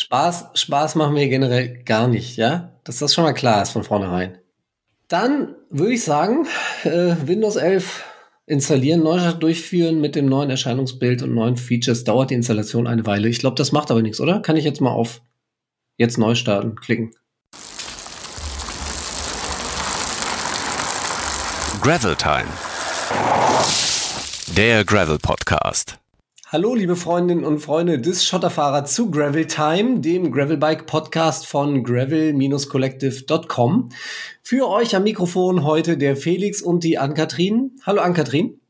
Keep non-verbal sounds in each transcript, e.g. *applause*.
Spaß, Spaß machen wir generell gar nicht, ja? Dass das schon mal klar ist von vornherein. Dann würde ich sagen, äh, Windows 11 installieren, Neustart durchführen mit dem neuen Erscheinungsbild und neuen Features dauert die Installation eine Weile. Ich glaube, das macht aber nichts, oder? Kann ich jetzt mal auf jetzt neu starten klicken? Gravel Time. Der Gravel Podcast. Hallo, liebe Freundinnen und Freunde des Schotterfahrer zu Gravel Time, dem Gravelbike Podcast von gravel-collective.com. Für euch am Mikrofon heute der Felix und die Ann-Kathrin. Hallo Ann-Kathrin.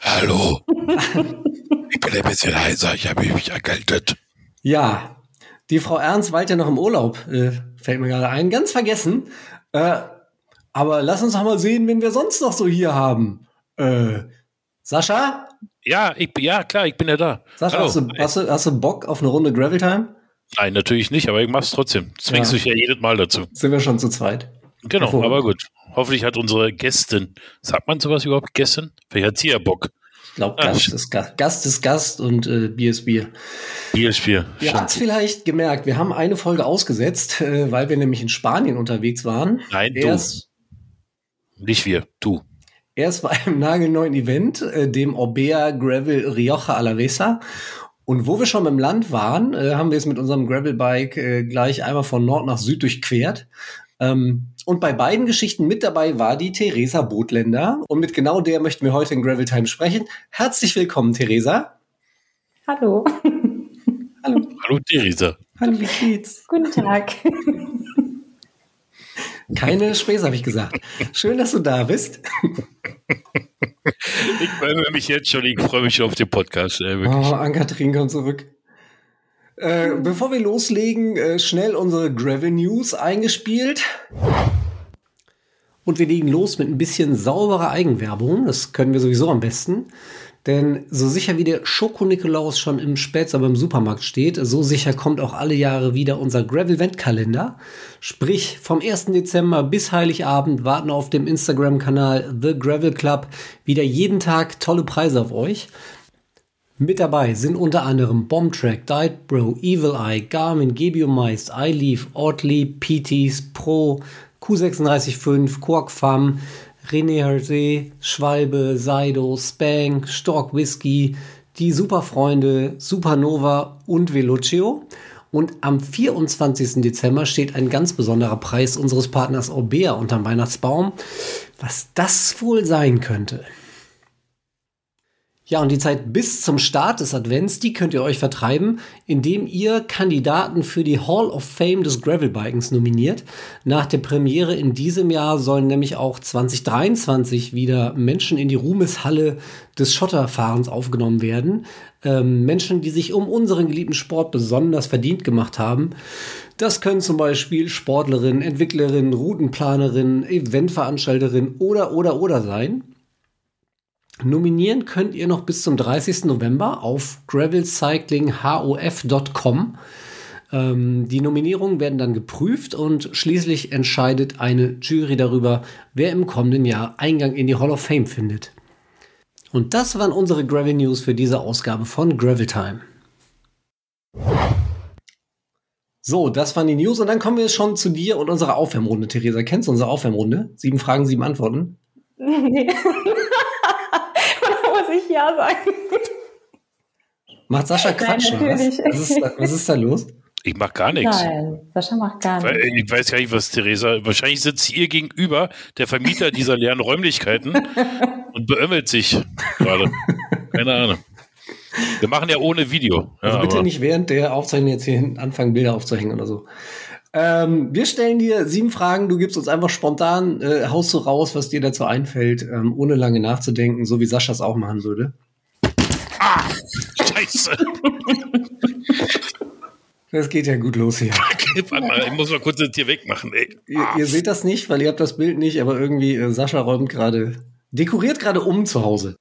Hallo. *laughs* ich bin ein bisschen heiser, ich habe mich erkältet. Ja, die Frau Ernst weilt ja noch im Urlaub, äh, fällt mir gerade ein. Ganz vergessen. Äh, aber lass uns doch mal sehen, wen wir sonst noch so hier haben. Äh, Sascha? Ja, ich, ja, klar, ich bin ja da. Sascha, hast du, hast, du, hast du Bock auf eine Runde Gravel Time? Nein, natürlich nicht, aber ich mach's trotzdem. Zwingst ja. dich ja jedes Mal dazu. Sind wir schon zu zweit. Genau, aber gut. Hoffentlich hat unsere Gästin, sagt man sowas überhaupt, Gästin? Vielleicht hat sie ja Bock. Ich glaube, Gast, ist Gast, Gast ist Gast und äh, Bier ist Bier. Bier ist Bier. Ihr habt es vielleicht gemerkt, wir haben eine Folge ausgesetzt, äh, weil wir nämlich in Spanien unterwegs waren. Nein, Erst, du. Nicht wir, du. Erst bei einem nagelneuen Event, äh, dem Orbea Gravel Rioja Alavesa. Und wo wir schon im Land waren, äh, haben wir es mit unserem Gravelbike äh, gleich einmal von Nord nach Süd durchquert. Ähm, und bei beiden Geschichten mit dabei war die Theresa Botländer. Und mit genau der möchten wir heute in Gravel Time sprechen. Herzlich willkommen, Theresa. Hallo. *laughs* Hallo. Hallo, Theresa. Hallo, wie geht's? Guten Tag. Keine Späße, habe ich gesagt. Schön, dass du da bist. Ich freue mich jetzt schon, ich freue mich schon auf den Podcast. Äh, oh, Ann-Kathrin kommt zurück. Äh, bevor wir loslegen, äh, schnell unsere Gravel News eingespielt. Und wir legen los mit ein bisschen sauberer Eigenwerbung. Das können wir sowieso am besten. Denn so sicher wie der Schoko-Nikolaus schon im Spätsommer im Supermarkt steht, so sicher kommt auch alle Jahre wieder unser Gravel-Vent-Kalender. Sprich, vom 1. Dezember bis Heiligabend warten auf dem Instagram-Kanal The Gravel Club wieder jeden Tag tolle Preise auf euch. Mit dabei sind unter anderem Bombtrack, Diet Bro, Evil Eye, Garmin, Gebiomized, iLeaf, Oddly, PTs, Pro, Q365, Quark Farm, René Hersey, Schwalbe, Saido, Spank, Stork Whisky, die Superfreunde, Supernova und Velocio. Und am 24. Dezember steht ein ganz besonderer Preis unseres Partners Orbea unterm Weihnachtsbaum. Was das wohl sein könnte? Ja, und die Zeit bis zum Start des Advents, die könnt ihr euch vertreiben, indem ihr Kandidaten für die Hall of Fame des Gravelbikens nominiert. Nach der Premiere in diesem Jahr sollen nämlich auch 2023 wieder Menschen in die Ruhmeshalle des Schotterfahrens aufgenommen werden. Ähm, Menschen, die sich um unseren geliebten Sport besonders verdient gemacht haben. Das können zum Beispiel Sportlerinnen, Entwicklerinnen, Routenplanerinnen, Eventveranstalterinnen oder, oder, oder sein. Nominieren könnt ihr noch bis zum 30. November auf gravelcyclinghof.com. Ähm, die Nominierungen werden dann geprüft und schließlich entscheidet eine Jury darüber, wer im kommenden Jahr Eingang in die Hall of Fame findet. Und das waren unsere Gravel News für diese Ausgabe von Gravel Time. So, das waren die News und dann kommen wir schon zu dir und unserer Aufwärmrunde, Theresa. Kennst du unsere Aufwärmrunde? Sieben Fragen, sieben Antworten. *laughs* Nee. Ich Ja sagen. *laughs* Macht Sascha Quatsch, Nein, was? Was ist, da, was ist da los? Ich mach gar nichts. Nein, Sascha macht gar nichts. Ich weiß gar nicht, was Theresa. Wahrscheinlich sitzt ihr gegenüber, der Vermieter dieser leeren Räumlichkeiten, *laughs* und beömmelt sich gerade. Keine Ahnung. Wir machen ja ohne Video. Ja, also bitte nicht während der Aufzeichnung jetzt hier anfangen, Bilder aufzuhängen oder so. Ähm, wir stellen dir sieben Fragen, du gibst uns einfach spontan, äh, haust du raus, was dir dazu einfällt, ähm, ohne lange nachzudenken, so wie Sascha es auch machen würde. Ah, scheiße. Das geht ja gut los hier. *laughs* Warte mal, ich muss mal kurz das hier wegmachen. Ey. Ihr, ihr, seht das nicht, weil ihr habt das Bild nicht, aber irgendwie äh, Sascha räumt gerade, dekoriert gerade um zu Hause.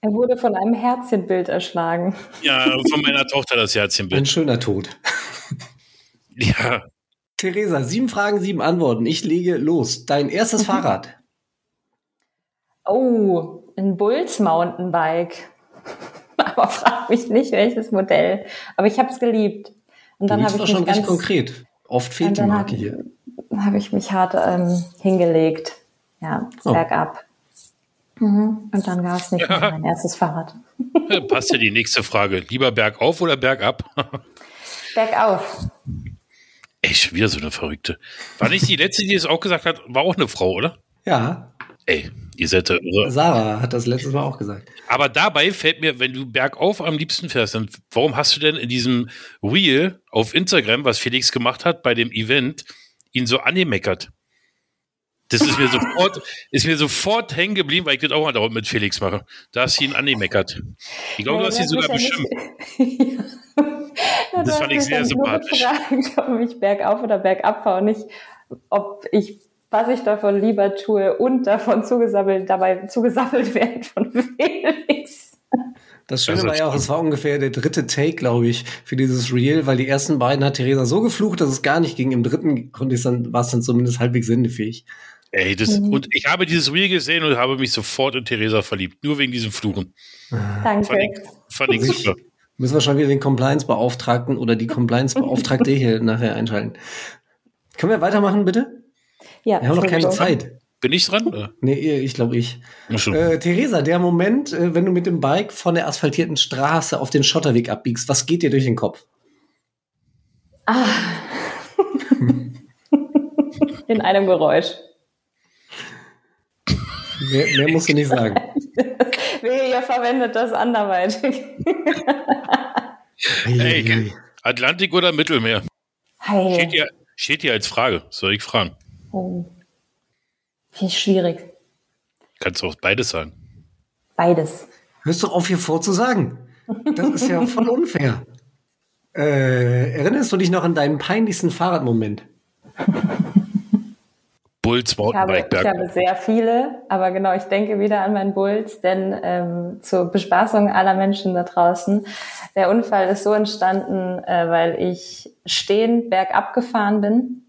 Er wurde von einem Herzchenbild erschlagen. Ja, von meiner Tochter das Herzchenbild. Ein schöner Tod. Ja, Theresa, sieben Fragen, sieben Antworten. Ich lege los. Dein erstes *laughs* Fahrrad. Oh, ein Bulls Mountainbike. *laughs* Aber frag mich nicht, welches Modell. Aber ich habe es geliebt. Und dann habe ich doch schon mich recht ganz, konkret. Oft fehlt die Marke hab- hier. habe ich mich hart ähm, hingelegt. Ja, Oh. bergab. Mhm. Und dann gab es nicht mehr *laughs* mein erstes Fahrrad. Ja, passt ja die nächste Frage. Lieber bergauf oder bergab? Bergauf. Ey, schon wieder so eine Verrückte. War nicht die letzte, die es auch gesagt hat, war auch eine Frau, oder? Ja, Ey, ihr seid ja irre. Sarah hat das letztes Mal auch gesagt. Aber dabei fällt mir, wenn du bergauf am liebsten fährst, dann warum hast du denn in diesem Reel auf Instagram, was Felix gemacht hat bei dem Event, ihn so angemeckert? Das ist mir sofort, *laughs* ist mir sofort hängen geblieben, weil ich das auch mal dauernd mit Felix mache. Da hast du ihn angemeckert. Ich glaube, du hast ihn sogar beschimpft. *laughs* *laughs* Ja, Das fand ich sehr sympathisch. gefragt, *laughs* ob ich bergauf oder bergab fahre und nicht, ob ich, was ich davon lieber tue und davon zugesammelt, dabei zugesammelt *laughs* werde von Felix. Das Schöne Also, war ja auch, es war ungefähr der dritte Take, glaube ich, für dieses Reel, weil die ersten beiden hat Theresa so geflucht, dass es gar nicht ging. Im dritten konnte ich dann, war es dann zumindest halbwegs sendefähig. Ey, das, und ich habe dieses Reel gesehen und habe mich sofort in Theresa verliebt. Nur wegen diesem Fluchen. Fand Danke. ich, fand ich Ich- super. Müssen wir schon wieder den Compliance-Beauftragten oder die *laughs* Compliance-Beauftragte hier nachher einschalten. Können wir weitermachen, bitte? Ja, Wir haben noch keine. Zeit. Bin ich dran? Nee, ich glaube ich. Äh, Theresa, der Moment, äh, wenn du mit dem Bike von der asphaltierten Straße auf den Schotterweg abbiegst, was geht dir durch den Kopf? *laughs* In einem Geräusch. Mehr, mehr musst du nicht sagen. *laughs* *laughs* Wehe, ihr verwendet das anderweitig. Ey, Atlantik oder Mittelmeer? Hey. Steht hier, steht hier als Frage. Soll ich fragen? Oh. Finde ich schwierig. Kannst du auch beides sagen. Beides. Hörst du auf, hier vorzusagen? Das ist ja voll *laughs* unfair. Äh, erinnerst du dich noch an deinen peinlichsten Fahrradmoment? Bulls Ich habe, Mountainbike ich habe sehr viele, aber genau, ich denke wieder an meinen Bulls, denn ähm, zur Bespaßung aller Menschen da draußen, der Unfall ist so entstanden, äh, weil ich stehend bergab gefahren bin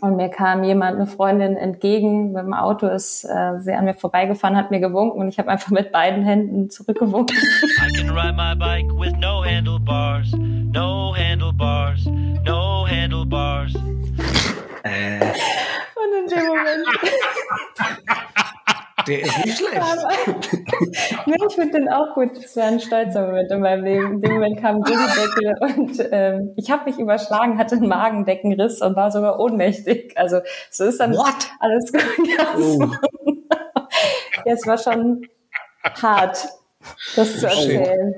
und mir kam jemand, eine Freundin entgegen mit dem Auto, ist äh, sie an mir vorbeigefahren, hat mir gewunken und ich habe einfach mit beiden Händen zurückgewunken. *laughs* I can ride my bike with no handlebars, no handlebars, no handlebars. Und in dem Moment *laughs* Der ist nicht schlecht. nee, ich finde den auch gut. Das war ein stolzer Moment in meinem Leben. In dem Moment kam ein Gullideckel und ähm, ich habe mich überschlagen, hatte einen Magendeckenriss und war sogar ohnmächtig. Also so ist dann What? alles *laughs* gut. Ja, Oh, ja, es war schon hart, das zu erzählen.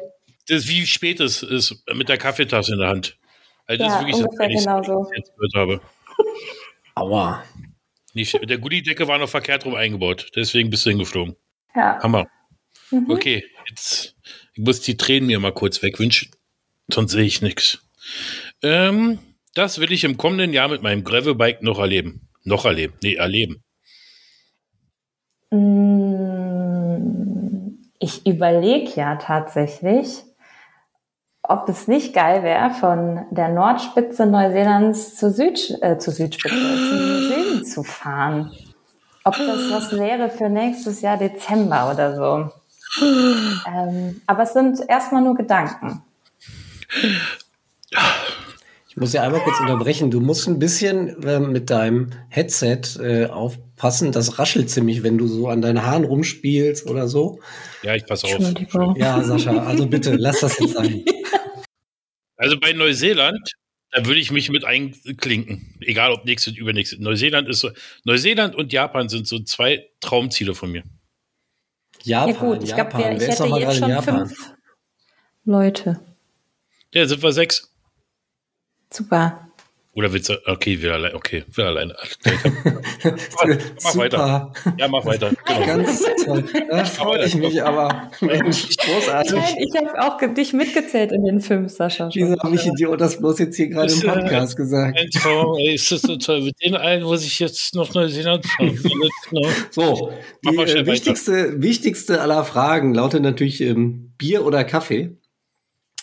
Das ist wie spät es ist mit der Kaffeetasse in der Hand. Also das Ja, ist wirklich das ungefähr Peinlichste, genau so. ich jetzt gehört habe. Aua. Nicht, der Gullidecke war noch verkehrt rum eingebaut. Deswegen bist du hingeflogen. Ja. Hammer. Mhm. Okay, jetzt ich muss die Tränen mir mal kurz wegwünschen. Sonst sehe ich nichts. Ähm, das will ich im kommenden Jahr mit meinem Gravelbike noch erleben. Noch erleben. Nee, erleben. Mm, Ich überlege ja tatsächlich, ob es nicht geil wäre, von der Nordspitze Neuseelands zur, Süd, äh, zur Südspitze, zum Süden zu fahren. Ob das was wäre für nächstes Jahr Dezember oder so. Ähm, aber es sind erstmal nur Gedanken. Ich muss ja einmal kurz unterbrechen. Du musst ein bisschen äh, mit deinem Headset äh, aufpassen. Das raschelt ziemlich, wenn du so an deinen Haaren rumspielst oder so. Ja, ich passe auf. Ja, Sascha, also bitte, lass das jetzt sein. *laughs* Also bei Neuseeland, da würde ich mich mit einklinken. Egal ob nächstes, übernächstes. Neuseeland ist so. Neuseeland und Japan sind so zwei Traumziele von mir. Japan, Ja gut, ich glaube, Japan. ich Wer ist hätte jetzt gerade in schon Japan? fünf Leute. Ja, sind wir sechs. Super. Oder willst du, okay, wieder allein, okay, wieder alleine. *laughs* Mach weiter. Super, Ja, mach weiter. *laughs* Genau. ganz toll. Da freue ich mich aber. Mensch, großartig. Nein, ich habe auch dich mitgezählt in den fünf, Sascha. Wieso habe ich Idiot das bloß jetzt hier gerade im äh, Podcast gesagt? Ein Traum, ey, ist das so toll. Mit den allen muss ich jetzt noch Neuseeland fahren. genau. So, Mach die mal schnell äh, wichtigste, wichtigste aller Fragen lautet natürlich ähm, Bier oder Kaffee.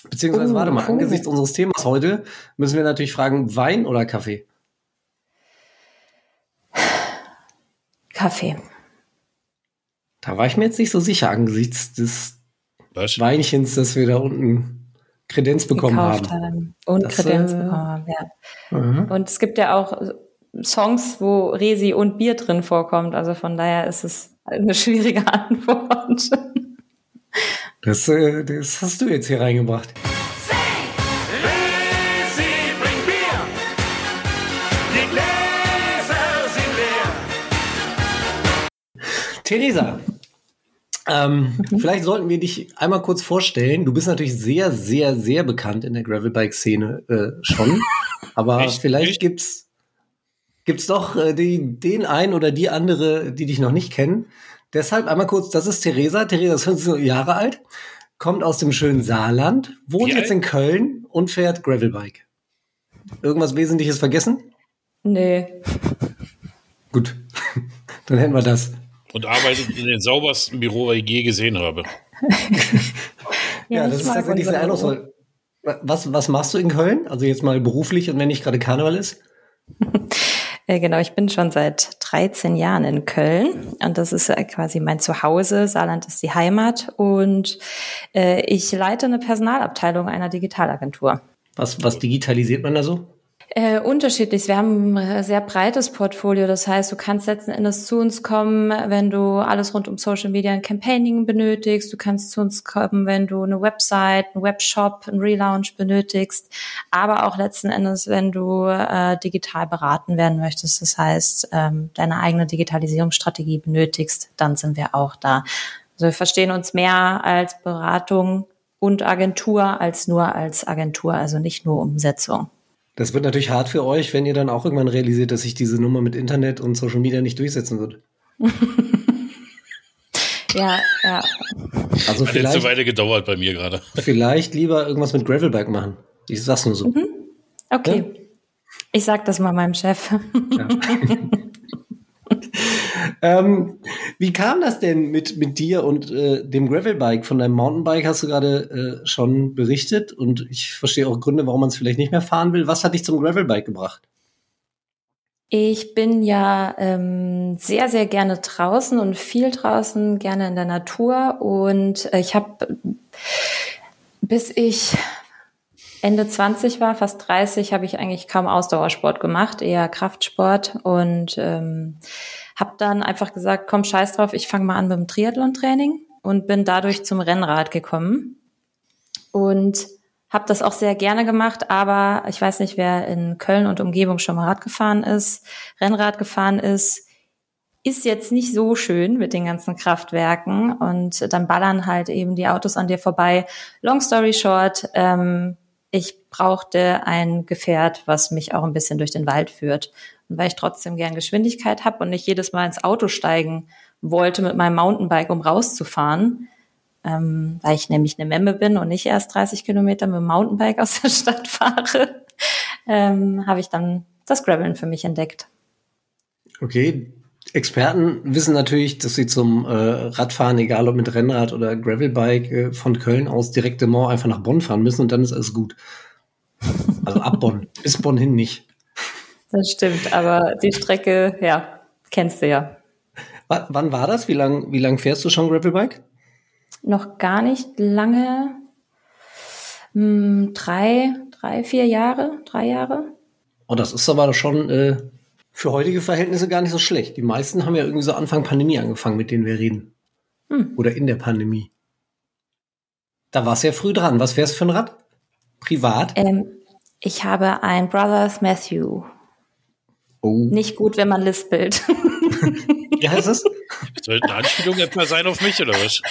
Beziehungsweise, Oh, warte mal, cool. angesichts unseres Themas heute müssen wir natürlich fragen, Wein oder Kaffee? Kaffee. Da war ich mir jetzt nicht so sicher angesichts des Was? Weinchens, das wir da unten Kredenz bekommen gekauft haben. haben. Und Das, Kredenz äh, bekommen haben, ja. Mhm. Und es gibt ja auch Songs, wo Resi und Bier drin vorkommt. Also von daher ist es eine schwierige *laughs* Antwort. Das, äh, das hast du jetzt hier reingebracht. Sie bringt Bier. Die Gläser sind leer. Theresa, ähm, vielleicht sollten wir dich einmal kurz vorstellen. Du bist natürlich sehr, sehr, sehr bekannt in der Gravelbike-Szene äh, schon. *laughs* Aber Echt? vielleicht Echt? gibt's gibt's doch äh, die, den einen oder die andere, die dich noch nicht kennen. Deshalb einmal kurz, das ist Theresa. Theresa ist 15 Jahre alt, kommt aus dem schönen Saarland, wohnt Wie jetzt alt? in Köln und fährt Gravelbike. Irgendwas Wesentliches vergessen? nee. *laughs* Gut, dann hätten wir das. Und arbeitet in dem saubersten Büro, was ich je gesehen habe. *laughs* Ja, ich das ist tatsächlich sehr eindrucksvoll. Was, was machst du in Köln? Also jetzt mal beruflich und wenn nicht gerade Karneval ist? *laughs* Äh, genau, ich bin schon seit 13 Jahren in Köln und das ist äh, quasi mein Zuhause. Saarland ist die Heimat und äh, ich leite eine Personalabteilung einer Digitalagentur. Was, was digitalisiert man da so? Äh, unterschiedlich. Wir haben ein sehr breites Portfolio. Das heißt, du kannst letzten Endes zu uns kommen, wenn du alles rund um Social Media und Campaigning benötigst. Du kannst zu uns kommen, wenn du eine Website, einen Webshop, einen Relaunch benötigst. Aber auch letzten Endes, wenn du äh, digital beraten werden möchtest. Das heißt, ähm, deine eigene Digitalisierungsstrategie benötigst, dann sind wir auch da. Also wir verstehen uns mehr als Beratung und Agentur als nur als Agentur, also nicht nur Umsetzung. Das wird natürlich hart für euch, wenn ihr dann auch irgendwann realisiert, dass sich diese Nummer mit Internet und Social Media nicht durchsetzen wird. *laughs* Ja, ja. Also Hat jetzt eine vielleicht, Weile gedauert bei mir gerade. *laughs* vielleicht lieber irgendwas mit Gravelbike machen. Ich sag's nur so. Okay. Ich sag das mal meinem Chef. *laughs* Ähm, wie kam das denn mit, mit dir und äh, dem Gravelbike? Von deinem Mountainbike hast du gerade äh, schon berichtet und ich verstehe auch Gründe, warum man es vielleicht nicht mehr fahren will. Was hat dich zum Gravelbike gebracht? Ich bin ja ähm, sehr, sehr gerne draußen und viel draußen, gerne in der Natur. Und äh, ich habe, bis ich Ende 20 war, fast 30, habe ich eigentlich kaum Ausdauersport gemacht, eher Kraftsport. Und ähm, habe dann einfach gesagt, komm, scheiß drauf, ich fange mal an mit dem Triathlon-Training und bin dadurch zum Rennrad gekommen. Und habe das auch sehr gerne gemacht, aber ich weiß nicht, wer in Köln und Umgebung schon mal Rad gefahren ist, Rennrad gefahren ist, ist jetzt nicht so schön mit den ganzen Kraftwerken und dann ballern halt eben die Autos an dir vorbei. Long story short, ähm, ich brauchte ein Gefährt, was mich auch ein bisschen durch den Wald führt. Und weil ich trotzdem gern Geschwindigkeit habe und nicht jedes Mal ins Auto steigen wollte mit meinem Mountainbike, um rauszufahren, ähm, weil ich nämlich eine Memme bin und nicht erst 30 Kilometer mit dem Mountainbike *laughs* aus der Stadt fahre, ähm, habe ich dann das Graveln für mich entdeckt. Okay, Experten wissen natürlich, dass sie zum äh, Radfahren, egal ob mit Rennrad oder Gravelbike, äh, von Köln aus direkt im Mont einfach nach Bonn fahren müssen und dann ist alles gut. Also ab Bonn, *laughs* bis Bonn hin nicht. Das stimmt, aber die Strecke, ja, kennst du ja. W wann war das? Wie lang, wie lang fährst du schon Gravelbike? Noch gar nicht lange, hm, drei, drei, vier Jahre, drei Jahre. Oh, das ist aber schon äh, für heutige Verhältnisse gar nicht so schlecht. Die meisten haben ja irgendwie so Anfang Pandemie angefangen, mit denen wir reden. Hm. Oder in der Pandemie. Da warst du ja früh dran. Was wär's für ein Rad? Privat? Ähm, ich habe ein Brothers Matthew. Oh. Nicht gut, wenn man lispelt. *laughs* Wie heißt es? Soll eine Anspielung etwa sein auf mich oder was?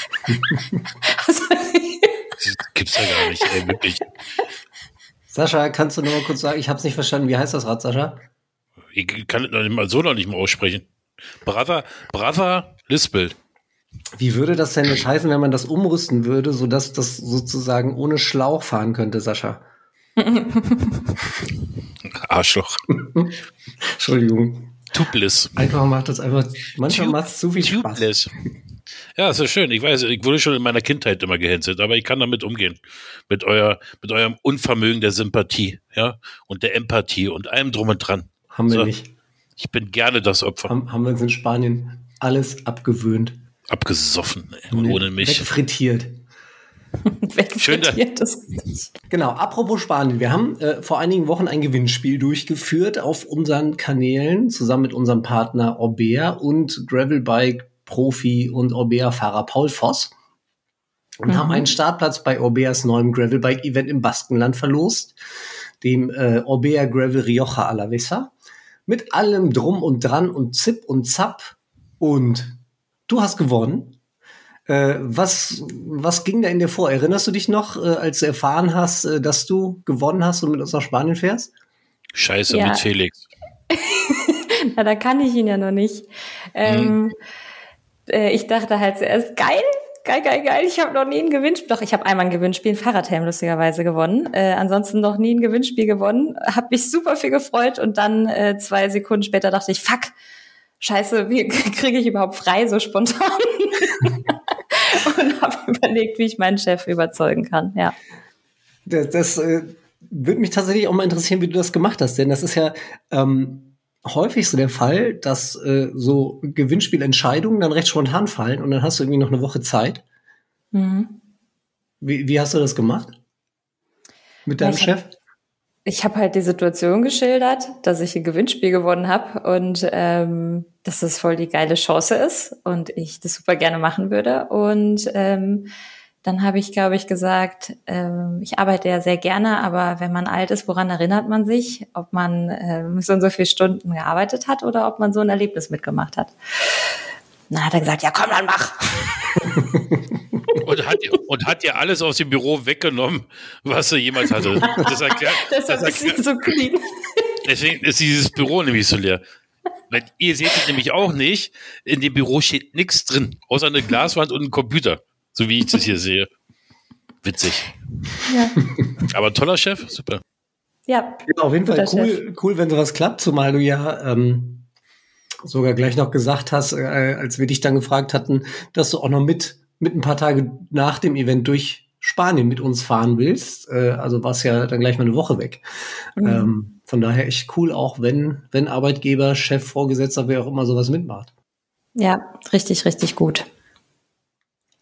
Das gibt's ja gar nicht, ey, wirklich. Sascha, kannst du nur mal kurz sagen, ich habe es nicht verstanden. Wie heißt das Rad, Sascha? Ich kann es noch mal so noch nicht mal aussprechen. Brother, Brother Lispel. Wie würde das denn jetzt heißen, wenn man das umrüsten würde, sodass das sozusagen ohne Schlauch fahren könnte, Sascha? *laughs* Arschloch. *laughs* Entschuldigung. Tubeless. Einfach macht das einfach, manchmal macht es zu viel Spaß. Tubeless. Ja, ist ja schön. Ich weiß, ich wurde schon in meiner Kindheit immer gehänselt, aber ich kann damit umgehen. Mit euer, mit eurem Unvermögen der Sympathie, ja, und der Empathie und allem drum und dran. Haben wir So. nicht. Ich bin gerne das Opfer. Haben, haben wir uns in Spanien alles abgewöhnt. Abgesoffen, ey, und ohne mich. Wegfrittiert. *laughs* Schön, nicht. Genau, apropos Spanien. Wir haben äh, vor einigen Wochen ein Gewinnspiel durchgeführt auf unseren Kanälen zusammen mit unserem Partner Orbea und Gravelbike-Profi und Orbea-Fahrer Paul Voss. Und haben einen Startplatz bei Orbeas neuem Gravelbike-Event im Baskenland verlost, dem äh, Orbea Gravel Rioja Alavesa. Mit allem Drum und Dran und Zip und Zap. Und du hast gewonnen. Äh, was, was ging da in dir vor? Erinnerst du dich noch, äh, als du erfahren hast, äh, dass du gewonnen hast und mit uns nach Spanien fährst? Scheiße Ja. mit Felix. *laughs* Na, da kann ich ihn ja noch nicht. Ähm, äh, ich dachte halt zuerst, geil, geil, geil, geil. Ich habe noch nie ein Gewinnspiel. Doch, ich habe einmal ein Gewinnspiel, ein Fahrradhelm lustigerweise gewonnen. Äh, ansonsten noch nie ein Gewinnspiel gewonnen. Hab mich super viel gefreut und dann äh, zwei Sekunden später dachte ich, fuck, scheiße, wie *laughs* kriege ich überhaupt frei so spontan? *laughs* und habe überlegt, wie ich meinen Chef überzeugen kann. Ja. Das, das äh, würde mich tatsächlich auch mal interessieren, wie du das gemacht hast, denn das ist ja ähm, häufig so der Fall, dass äh, so Gewinnspielentscheidungen dann recht spontan fallen und dann hast du irgendwie noch eine Woche Zeit. Mhm. Wie, wie hast du das gemacht? Mit deinem ich hab- Chef? Ich habe halt die Situation geschildert, dass ich ein Gewinnspiel gewonnen habe und ähm, dass das voll die geile Chance ist und ich das super gerne machen würde. Und ähm, dann habe ich, glaube ich, gesagt, ähm, ich arbeite ja sehr gerne, aber wenn man alt ist, woran erinnert man sich? Ob man ähm, so und so viele Stunden gearbeitet hat oder ob man so ein Erlebnis mitgemacht hat. Dann hat er gesagt, ja komm, dann mach. Und hat, und hat dir alles aus dem Büro weggenommen, was er jemals hatte. Das erklärt, *laughs* das ist erklärt, so clean. deswegen ist dieses Büro nämlich so leer. Weil ihr seht es nämlich auch nicht. In dem Büro steht nichts drin, außer eine Glaswand und ein Computer. So wie ich das hier sehe. Witzig. Ja. Aber toller Chef, super. ja. Ja, auf jeden Fall cool, cool, wenn sowas klappt, zumal du ja ähm, sogar gleich noch gesagt hast, äh, als wir dich dann gefragt hatten, dass du auch noch mit, mit ein paar Tage nach dem Event durch Spanien mit uns fahren willst. Äh, also warst ja dann gleich mal eine Woche weg. Mhm. Ähm, von daher echt cool, auch wenn, wenn Arbeitgeber, Chef, Vorgesetzter, wer auch immer sowas mitmacht. Ja, richtig, richtig gut.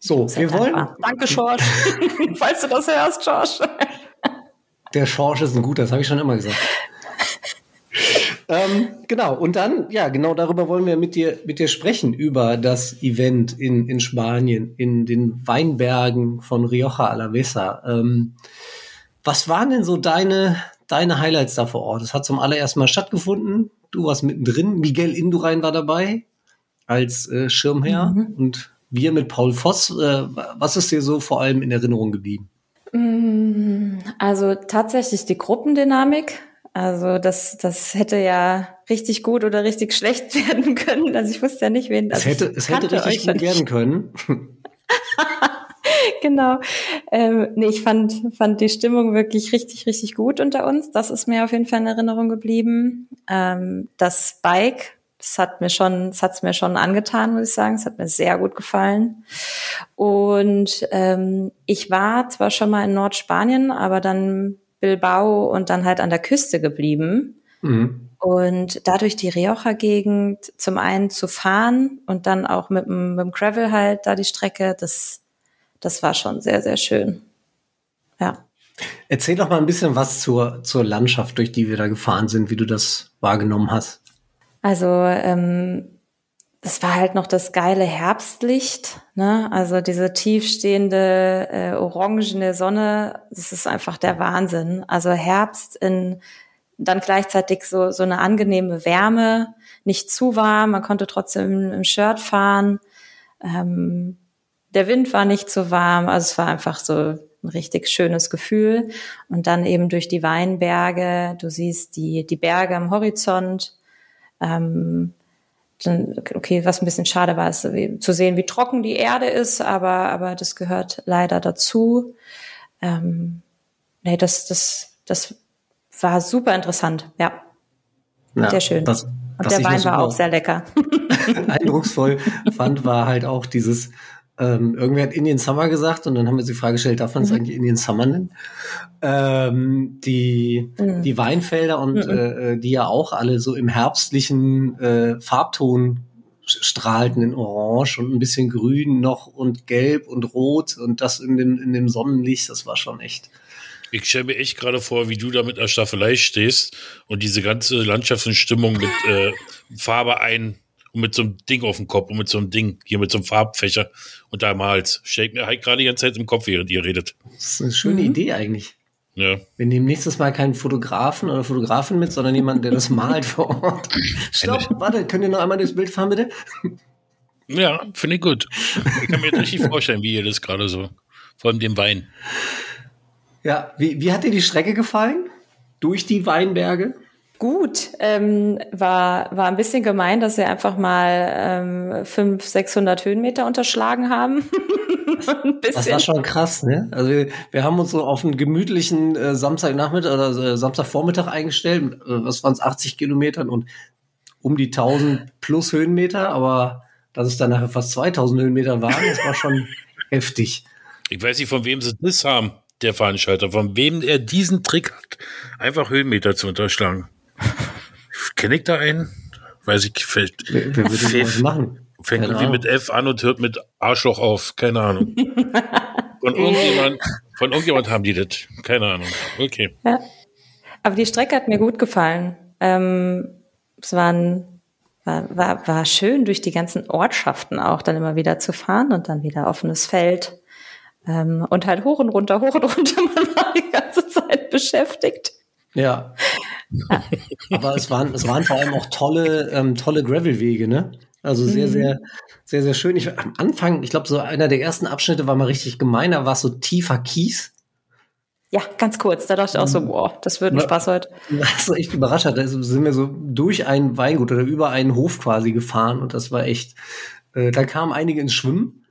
So, wir wollen, dankbar. Danke, George. *laughs* Falls du das hörst, George. Der Schorsch ist ein guter, das habe ich schon immer gesagt. ähm, genau, und dann, ja, genau darüber wollen wir mit dir, mit dir sprechen, über das Event in, in Spanien, in den Weinbergen von Rioja Alavesa. Ähm, was waren denn so deine, deine Highlights da vor Ort? Es hat zum allerersten Mal stattgefunden. Du warst mittendrin. Miguel Indurain war dabei als äh, Schirmherr und wir mit Paul Voss. Äh, was ist dir so vor allem in Erinnerung geblieben? Also tatsächlich die Gruppendynamik. Also das, das hätte ja richtig gut oder richtig schlecht *laughs* werden können. Also ich wusste ja nicht, wen Es also hätte, es hätte richtig gut werden können. *laughs* Genau. Ähm, nee, ich fand, fand die Stimmung wirklich richtig, richtig gut unter uns. Das ist mir auf jeden Fall in Erinnerung geblieben. Ähm, das Bike, das hat mir schon, das hat's mir schon angetan, muss ich sagen. Es hat mir sehr gut gefallen. Und ähm, ich war zwar schon mal in Nordspanien, aber dann Bilbao und dann halt an der Küste geblieben. Mhm. Und dadurch die Rioja-Gegend zum einen zu fahren und dann auch mit dem, mit dem Gravel halt da die Strecke, das, das war schon sehr, sehr schön. Ja. Erzähl doch mal ein bisschen was zur, zur Landschaft, durch die wir da gefahren sind, wie du das wahrgenommen hast. Also ähm, das war halt noch das geile Herbstlicht, ne? Also diese tiefstehende äh, orangene Sonne, das ist einfach der Wahnsinn. Also Herbst in dann gleichzeitig so so eine angenehme Wärme, nicht zu warm, man konnte trotzdem im Shirt fahren. Ähm, der Wind war nicht zu warm, also es war einfach so ein richtig schönes Gefühl. Und dann eben durch die Weinberge, du siehst die die Berge am Horizont. Ähm, dann, okay, was ein bisschen schade war, ist zu sehen, wie trocken die Erde ist, aber, aber das gehört leider dazu. Ähm, nee, das, das, das war super interessant, ja. Ja, Sehr schön. Was, Und der Wein war auch sehr lecker. *laughs* eindrucksvoll fand, war halt auch dieses, ähm, irgendwer hat Indian Summer gesagt und dann haben wir die Frage gestellt, darf man es eigentlich Indian Summer nennen? Ähm, die, Mhm. die Weinfelder und Mhm. äh, die ja auch alle so im herbstlichen äh, Farbton strahlten in Orange und ein bisschen Grün noch und Gelb und Rot und das in dem, in dem Sonnenlicht, das war schon echt. Ich stelle mir echt gerade vor, wie du da mit der Staffelei stehst und diese ganze Landschaft und Stimmung mit äh, Farbe ein und mit so einem Ding auf dem Kopf und mit so einem Ding, hier mit so einem Farbfächer und da malst. Stell ich mir halt gerade die ganze Zeit im Kopf, während ihr redet. Das ist eine schöne Idee eigentlich. Ja. Wir nehmen nächstes Mal keinen Fotografen oder Fotografin mit, sondern jemanden, der das malt vor Ort. Stopp, warte, könnt ihr noch einmal durchs Bild fahren, bitte? Ja, finde ich gut. Ich kann mir jetzt richtig vorstellen, wie ihr das gerade so, vor allem dem Wein. Ja, wie, wie hat dir die Strecke gefallen? Durch die Weinberge? Gut, ähm, war, war ein bisschen gemein, dass wir einfach mal ähm, 500, 600 Höhenmeter unterschlagen haben. *laughs* ein Das war schon krass, ne? Also wir, wir haben uns so auf einen gemütlichen äh, Samstagnachmittag oder äh, Samstagvormittag eingestellt, äh, was waren es, 80 Kilometern und um die 1000 plus Höhenmeter, aber dass es dann nachher fast 2000 Höhenmeter waren, das war schon *laughs* heftig. Ich weiß nicht, von wem sie das haben, der Veranstalter, von wem er diesen Trick hat, einfach Höhenmeter zu unterschlagen. Kenne ich da einen? Weiß ich, fällt, Wer, wer würde sowas machen? fängt Keine irgendwie mit F an und hört mit Arschloch auf. Keine Ahnung. *laughs* Von irgendjemand, von irgendjemand haben die das. Keine Ahnung. Okay. Ja. Aber die Strecke hat mir gut gefallen. Ähm, es waren, war, war, war schön, durch die ganzen Ortschaften auch dann immer wieder zu fahren und dann wieder offenes Feld. Ähm, und halt hoch und runter, hoch und runter. *laughs* Man war die ganze Zeit beschäftigt. Ja. Aber es waren, es waren vor allem auch tolle, ähm, tolle Gravelwege, ne? Also sehr, sehr, sehr, sehr schön. Ich, am Anfang, ich glaube, so einer der ersten Abschnitte war mal richtig gemein, da war es so tiefer Kies. Ja, ganz kurz. Da dachte ich auch so, boah, das wird ein. Spaß heute. Was so echt überrascht hat. Da sind wir so durch ein Weingut oder über einen Hof quasi gefahren und das war echt, äh, da kamen einige ins Schwimmen.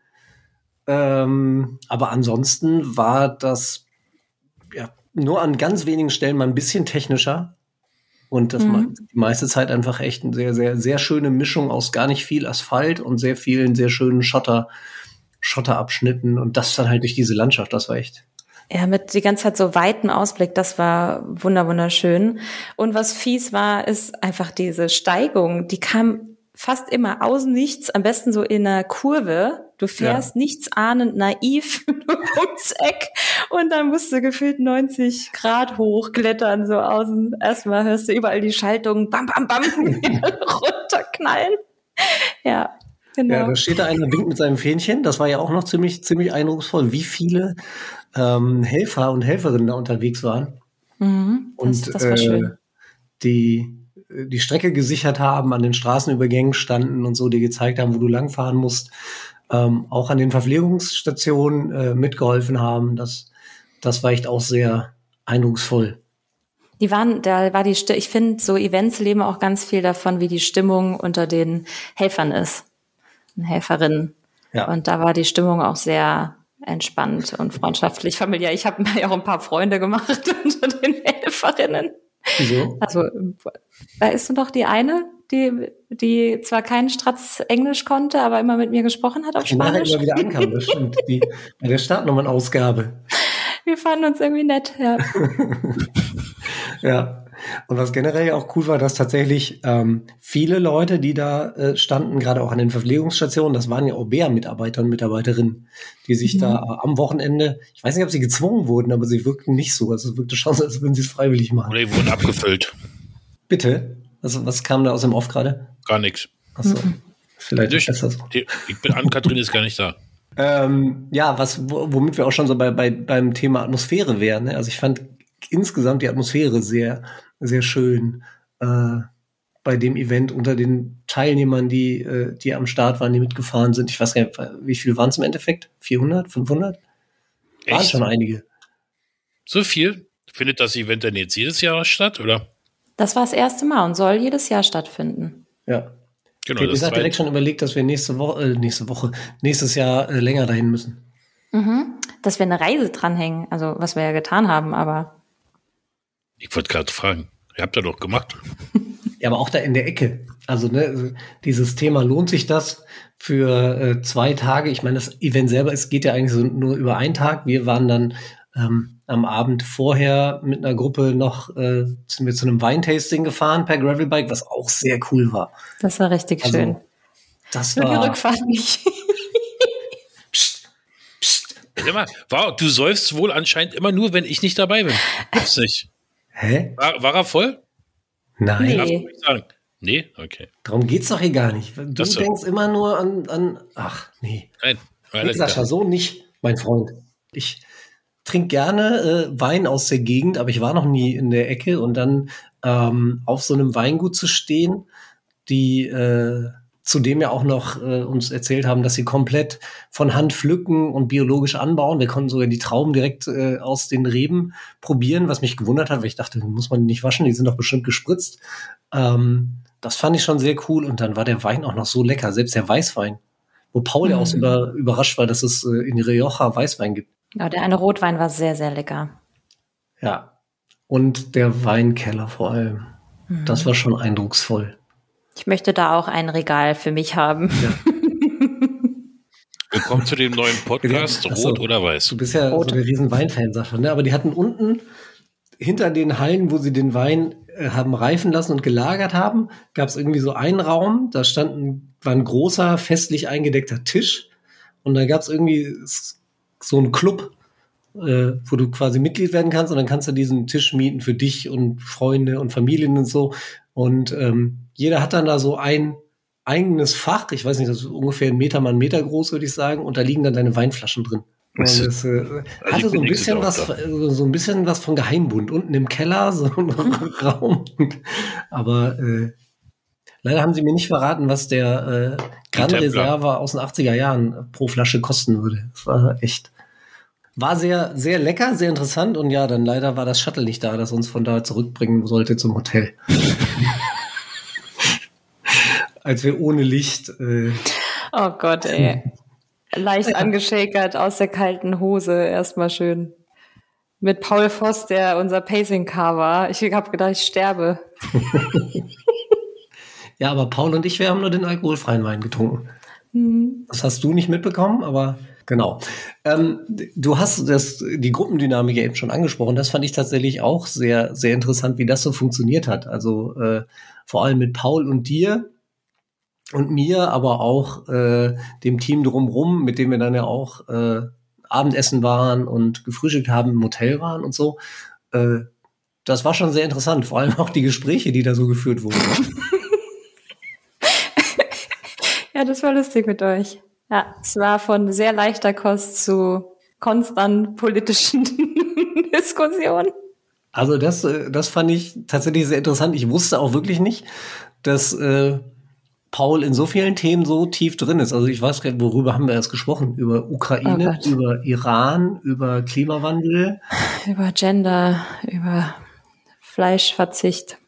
Ähm, aber ansonsten war das ja nur an ganz wenigen Stellen mal ein bisschen technischer. Und das war die meiste Zeit einfach echt eine sehr, sehr, sehr schöne Mischung aus gar nicht viel Asphalt und sehr vielen sehr schönen Schotter, Schotterabschnitten und das dann halt durch diese Landschaft, das war echt. Ja, mit die ganze Zeit so weiten Ausblick, das war wunder wunderschön. Und was fies war, ist einfach diese Steigung, die kam fast immer aus nichts, am besten so in einer Kurve. Du fährst nichts ahnend naiv *laughs* ums Eck und dann musst du gefühlt 90 Grad hochklettern, so außen. Erstmal hörst du überall die Schaltungen, bam, bam, bam, *laughs* runterknallen. Ja, genau. Ja, da steht da einer, winkt mit seinem Fähnchen. Das war ja auch noch ziemlich, ziemlich eindrucksvoll, wie viele ähm, Helfer und Helferinnen da unterwegs waren. Mhm, das, Und das war äh, die die Strecke gesichert haben, an den Straßenübergängen standen und so, die gezeigt haben, wo du langfahren musst. Ähm, auch an den Verpflegungsstationen äh, mitgeholfen haben. Das, das war echt auch sehr eindrucksvoll. Die waren, da war die, ich finde, so Events leben auch ganz viel davon, wie die Stimmung unter den Helfern ist. Helferinnen. Ja. Und da war die Stimmung auch sehr entspannt und freundschaftlich, familiär. Ich habe mir ja auch ein paar Freunde gemacht *laughs* unter den Helferinnen. So. Also, da ist doch die eine, die, die zwar kein Stratz Englisch konnte, aber immer mit mir gesprochen hat auf Die nachher Spanisch. immer wieder ankam, das *laughs* stimmt. Die, bei der Startnummern-Ausgabe. Wir fanden uns irgendwie nett, ja. *laughs* Ja. Und was generell auch cool war, dass tatsächlich ähm, viele Leute, die da äh, standen, gerade auch an den Verpflegungsstationen, das waren ja auch Bär-Mitarbeiter und Mitarbeiterinnen, die sich da äh, am Wochenende, ich weiß nicht, ob sie gezwungen wurden, aber sie wirkten nicht so. Also es wirkte schon so, als würden sie es freiwillig machen. Oder die wurden abgefüllt. Bitte? Also, was kam da aus dem Off gerade? Gar nichts. Achso. Vielleicht Nicht. ist das so. Die- Ich bin an, Kathrin ist gar nicht da. *laughs* Ähm, ja, was, wo- womit wir auch schon so bei, bei, beim Thema Atmosphäre wären. Ne? Also ich fand insgesamt die Atmosphäre sehr, sehr schön äh, bei dem Event unter den Teilnehmern, die, äh, die am Start waren, die mitgefahren sind. Ich weiß gar nicht, wie viel waren es im Endeffekt? 400, 500? Waren Echt? schon einige. So viel? Findet das Event denn jetzt jedes Jahr statt, oder? Das war das erste Mal und soll jedes Jahr stattfinden. Ja. Genau, Wir das haben direkt schon überlegt, dass wir nächste Woche, äh, nächste Woche, nächstes Jahr äh, länger dahin müssen. Mhm. Dass wir eine Reise dranhängen, also was wir ja getan haben, aber Ich wollte gerade fragen. Ihr habt ja doch gemacht. *laughs* Ja, aber auch da in der Ecke. Also, ne, dieses Thema, lohnt sich das für äh, zwei Tage? Ich meine, das Event selber, es geht ja eigentlich so nur über einen Tag. Wir waren dann ähm, am Abend vorher mit einer Gruppe noch, äh, sind wir zu einem Weintasting gefahren per Gravelbike, was auch sehr cool war. das war richtig Also, schön. Das Nur die war. Rückfahrt nicht. *laughs* Psst, psst. Sag mal, war, du säufst wohl anscheinend immer nur, wenn ich nicht dabei bin. Gibt's nicht. Hä? War, war er voll? Nein, Darf Nee. sagen. Nee? Okay. darum geht's doch hier gar nicht. Du so. denkst immer nur an, an. Ach, nee. Nein. Nee, Sascha, so nicht, mein Freund. Ich trinke gerne äh, Wein aus der Gegend, aber ich war noch nie in der Ecke und dann ähm, auf so einem Weingut zu stehen, die äh, zudem ja auch noch äh, uns erzählt haben, dass sie komplett von Hand pflücken und biologisch anbauen. Wir konnten sogar die Trauben direkt äh, aus den Reben probieren, was mich gewundert hat, weil ich dachte, muss man die nicht waschen, die sind doch bestimmt gespritzt. Ähm, das fand ich schon sehr cool und dann war der Wein auch noch so lecker, selbst der Weißwein. Wo Paul ja auch so Mhm. über, überrascht war, dass es äh, in Rioja Weißwein gibt. Ja, der eine Rotwein war sehr, sehr lecker. Ja. Und der Weinkeller vor allem. Mhm. Das war schon eindrucksvoll. Ich möchte da auch ein Regal für mich haben. Willkommen zu dem neuen Podcast, Ach so. Rot oder Weiß. Du bist ja Rot. so der riesen Weinfan, Sascha, ne? Aber die hatten unten hinter den Hallen, wo sie den Wein äh, haben reifen lassen und gelagert haben, gab es irgendwie so einen Raum, da stand ein, war ein großer, festlich eingedeckter Tisch und da gab es irgendwie so einen Club, äh, wo du quasi Mitglied werden kannst und dann kannst du diesen Tisch mieten für dich und Freunde und Familien und so. Und ähm, jeder hat dann da so ein eigenes Fach, ich weiß nicht, das ist ungefähr ein Meter mal ein Meter groß, würde ich sagen, und da liegen dann deine Weinflaschen drin. Das das äh, hatte so ein bisschen was, auch so ein bisschen was von Geheimbund. Unten im Keller, so ein *laughs* Raum. Aber äh, leider haben sie mir nicht verraten, was der äh, Gran. Reserva aus den 80er Jahren pro Flasche kosten würde. Das war echt. War sehr, sehr lecker, sehr interessant und ja, dann leider war das Shuttle nicht da, das uns von da zurückbringen sollte zum Hotel. *laughs* Als wir ohne Licht äh, Oh Gott, ey. Leicht angeschäkert aus der kalten Hose, erstmal schön. Mit Paul Voss, der unser Pacing-Car war. Ich habe gedacht, ich sterbe. *laughs* Ja, aber Paul und ich, wir haben nur den alkoholfreien Wein getrunken. Das hast du nicht mitbekommen, aber genau. Ähm, du hast das, die Gruppendynamik ja eben schon angesprochen. Das fand ich tatsächlich auch sehr, sehr interessant, wie das so funktioniert hat. Also äh, vor allem mit Paul und dir und mir, aber auch äh, dem Team drumrum, mit dem wir dann ja auch äh, Abendessen waren und gefrühstückt haben, im Hotel waren und so. Äh, das war schon sehr interessant, vor allem auch die Gespräche, die da so geführt wurden. *laughs* Ja, das war lustig mit euch. Ja, es war von sehr leichter Kost zu konstant politischen *laughs* Diskussionen. Also das, äh, das fand ich tatsächlich sehr interessant. Ich wusste auch wirklich nicht, dass äh, Paul in so vielen Themen so tief drin ist. Also ich weiß gar nicht, worüber haben wir erst gesprochen? Über Oh Ukraine, Gott. über Iran, über Klimawandel. *sighs* Über Gender, über Fleischverzicht,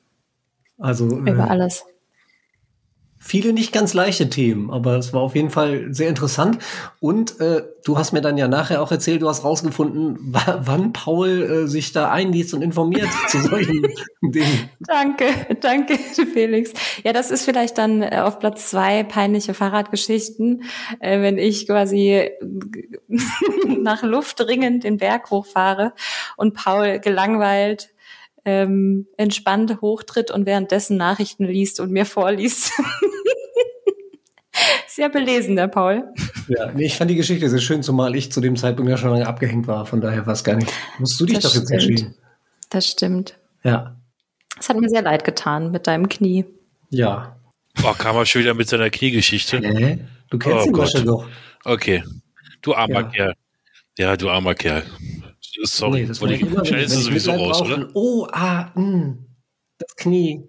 Also über äh, alles. Viele nicht ganz leichte Themen, aber es war auf jeden Fall sehr interessant. Und äh, du hast mir dann ja nachher auch erzählt, du hast rausgefunden, *laughs* wa- wann Paul äh, sich da einliest und informiert *laughs* zu solchen Dingen. Danke, danke, *laughs* Felix. Ja, das ist vielleicht dann äh, auf Platz zwei peinliche Fahrradgeschichten, äh, wenn ich quasi nach Luft dringend den Berg hochfahre und Paul gelangweilt ähm, entspannt hochtritt und währenddessen Nachrichten liest und mir vorliest. *laughs* Sehr belesen, der Paul. Ja, nee, ich fand die Geschichte sehr schön, zumal ich zu dem Zeitpunkt ja schon lange abgehängt war. Von daher war es gar nicht. Musst du dich Das doch jetzt entschieden. Das stimmt. Ja. Es hat mir sehr leid getan mit deinem Knie. Ja. Oh, kam er schon wieder mit seiner Kniegeschichte. Hä? Du kennst Oh. Masche doch. Okay. Du armer Ja. Kerl. Ja, du armer Kerl. Sorry. Nee, das Wollte ich- immer, wenn schneidest du ich sowieso raus, oder? Oh, ah, mh, das Knie.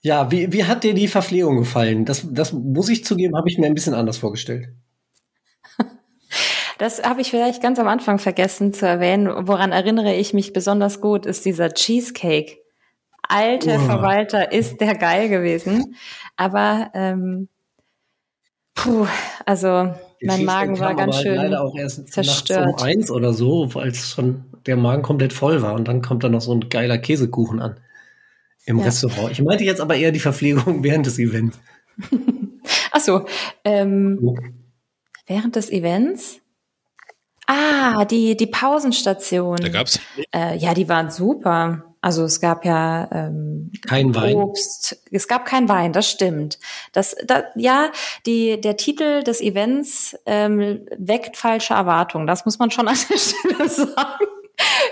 Ja, wie, wie hat dir die Verpflegung gefallen? Das, das muss ich zugeben, habe ich mir ein bisschen anders vorgestellt. *laughs* Das habe ich vielleicht ganz am Anfang vergessen zu erwähnen. Woran erinnere ich mich besonders gut, ist dieser Cheesecake. Alter Uah. Verwalter ist der geil gewesen. Aber ähm, puh, also Mein Magen war ganz schön leider auch erst nachts zerstört. um eins oder so, als schon der Magen komplett voll war. Und dann kommt da noch so ein geiler Käsekuchen an im Ja. Restaurant. Ich meinte jetzt aber eher die Verpflegung *laughs* während des Events. *laughs* Ach so, ähm, So. während des Events. Ah, die die Pausenstation. Da gab's. Äh, ja, die waren super. Also es gab ja ähm, Kein Wein. Obst. Es gab kein Wein, das stimmt. Das, da, ja, die, der Titel des Events ähm, weckt falsche Erwartungen. Das muss man schon an der *laughs* Stelle sagen.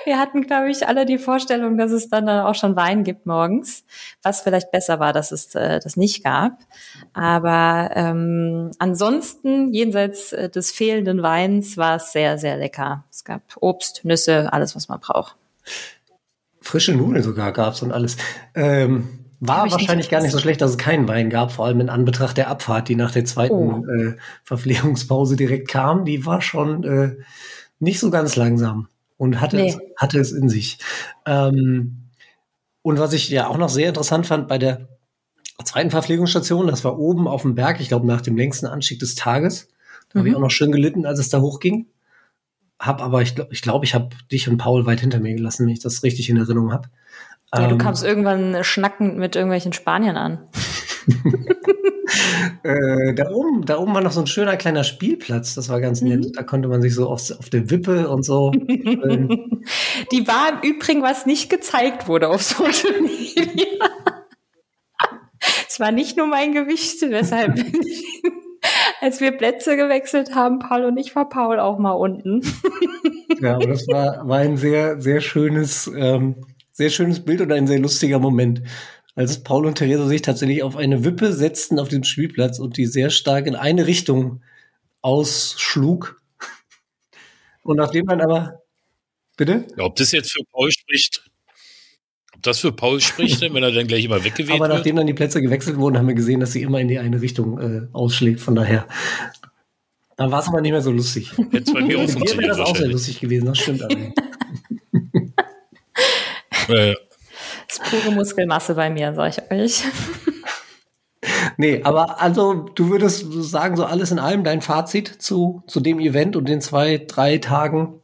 Wir hatten, glaube ich, alle die Vorstellung, dass es dann auch schon Wein gibt morgens, was vielleicht besser war, dass es äh, das nicht gab. Aber ähm, ansonsten, jenseits äh, des fehlenden Weins, war es sehr, sehr lecker. Es gab Obst, Nüsse, alles, was man braucht. Frische Nudeln sogar gab's und alles. Ähm, war wahrscheinlich gar nicht so schlecht, dass es keinen Wein gab, vor allem in Anbetracht der Abfahrt, die nach der zweiten Oh. äh, Verpflegungspause direkt kam. Die war schon äh, nicht so ganz langsam und hatte, es, Nee. hatte es in sich. Ähm, und was ich ja auch noch sehr interessant fand bei der zweiten Verpflegungsstation, das war oben auf dem Berg, ich glaube nach dem längsten Anstieg des Tages. Da habe ich Mhm. auch noch schön gelitten, als es da hochging. Hab aber, ich glaube, ich, glaub, ich habe dich und Paul weit hinter mir gelassen, wenn ich das richtig in Erinnerung habe. Ja, du Ähm, kamst irgendwann schnackend mit irgendwelchen Spaniern an. *laughs* Äh, da, oben, da oben war noch so ein schöner kleiner Spielplatz, das war ganz nett. Mhm. Da konnte man sich so auf, auf der Wippe und so. *laughs* Die war im Übrigen, was nicht gezeigt wurde auf Social Media. *laughs* Es war nicht nur mein Gewicht, weshalb, als wir Plätze gewechselt haben, Paul und ich, war Paul auch mal unten. *laughs* ja, aber das war, war ein sehr, sehr schönes, ähm, sehr schönes Bild und ein sehr lustiger Moment. Als Paul und Theresa sich tatsächlich auf eine Wippe setzten auf dem Spielplatz und die sehr stark in eine Richtung ausschlug. Und nachdem man aber, bitte? Ja, ob das jetzt für Paul spricht, das für Paul spricht, *laughs* wenn er dann gleich immer weggeweht Aber wird. nachdem dann die Plätze gewechselt wurden, haben wir gesehen, dass sie immer in die eine Richtung äh, ausschlägt. Von daher, dann war es aber nicht mehr so lustig. Es bei mir auch funktioniert das auch sehr lustig gewesen, das stimmt aber. *laughs* Das ist pure Muskelmasse bei mir, sag ich euch. nee, aber also du würdest sagen, so alles in allem dein Fazit zu, zu dem Event und den zwei, drei Tagen.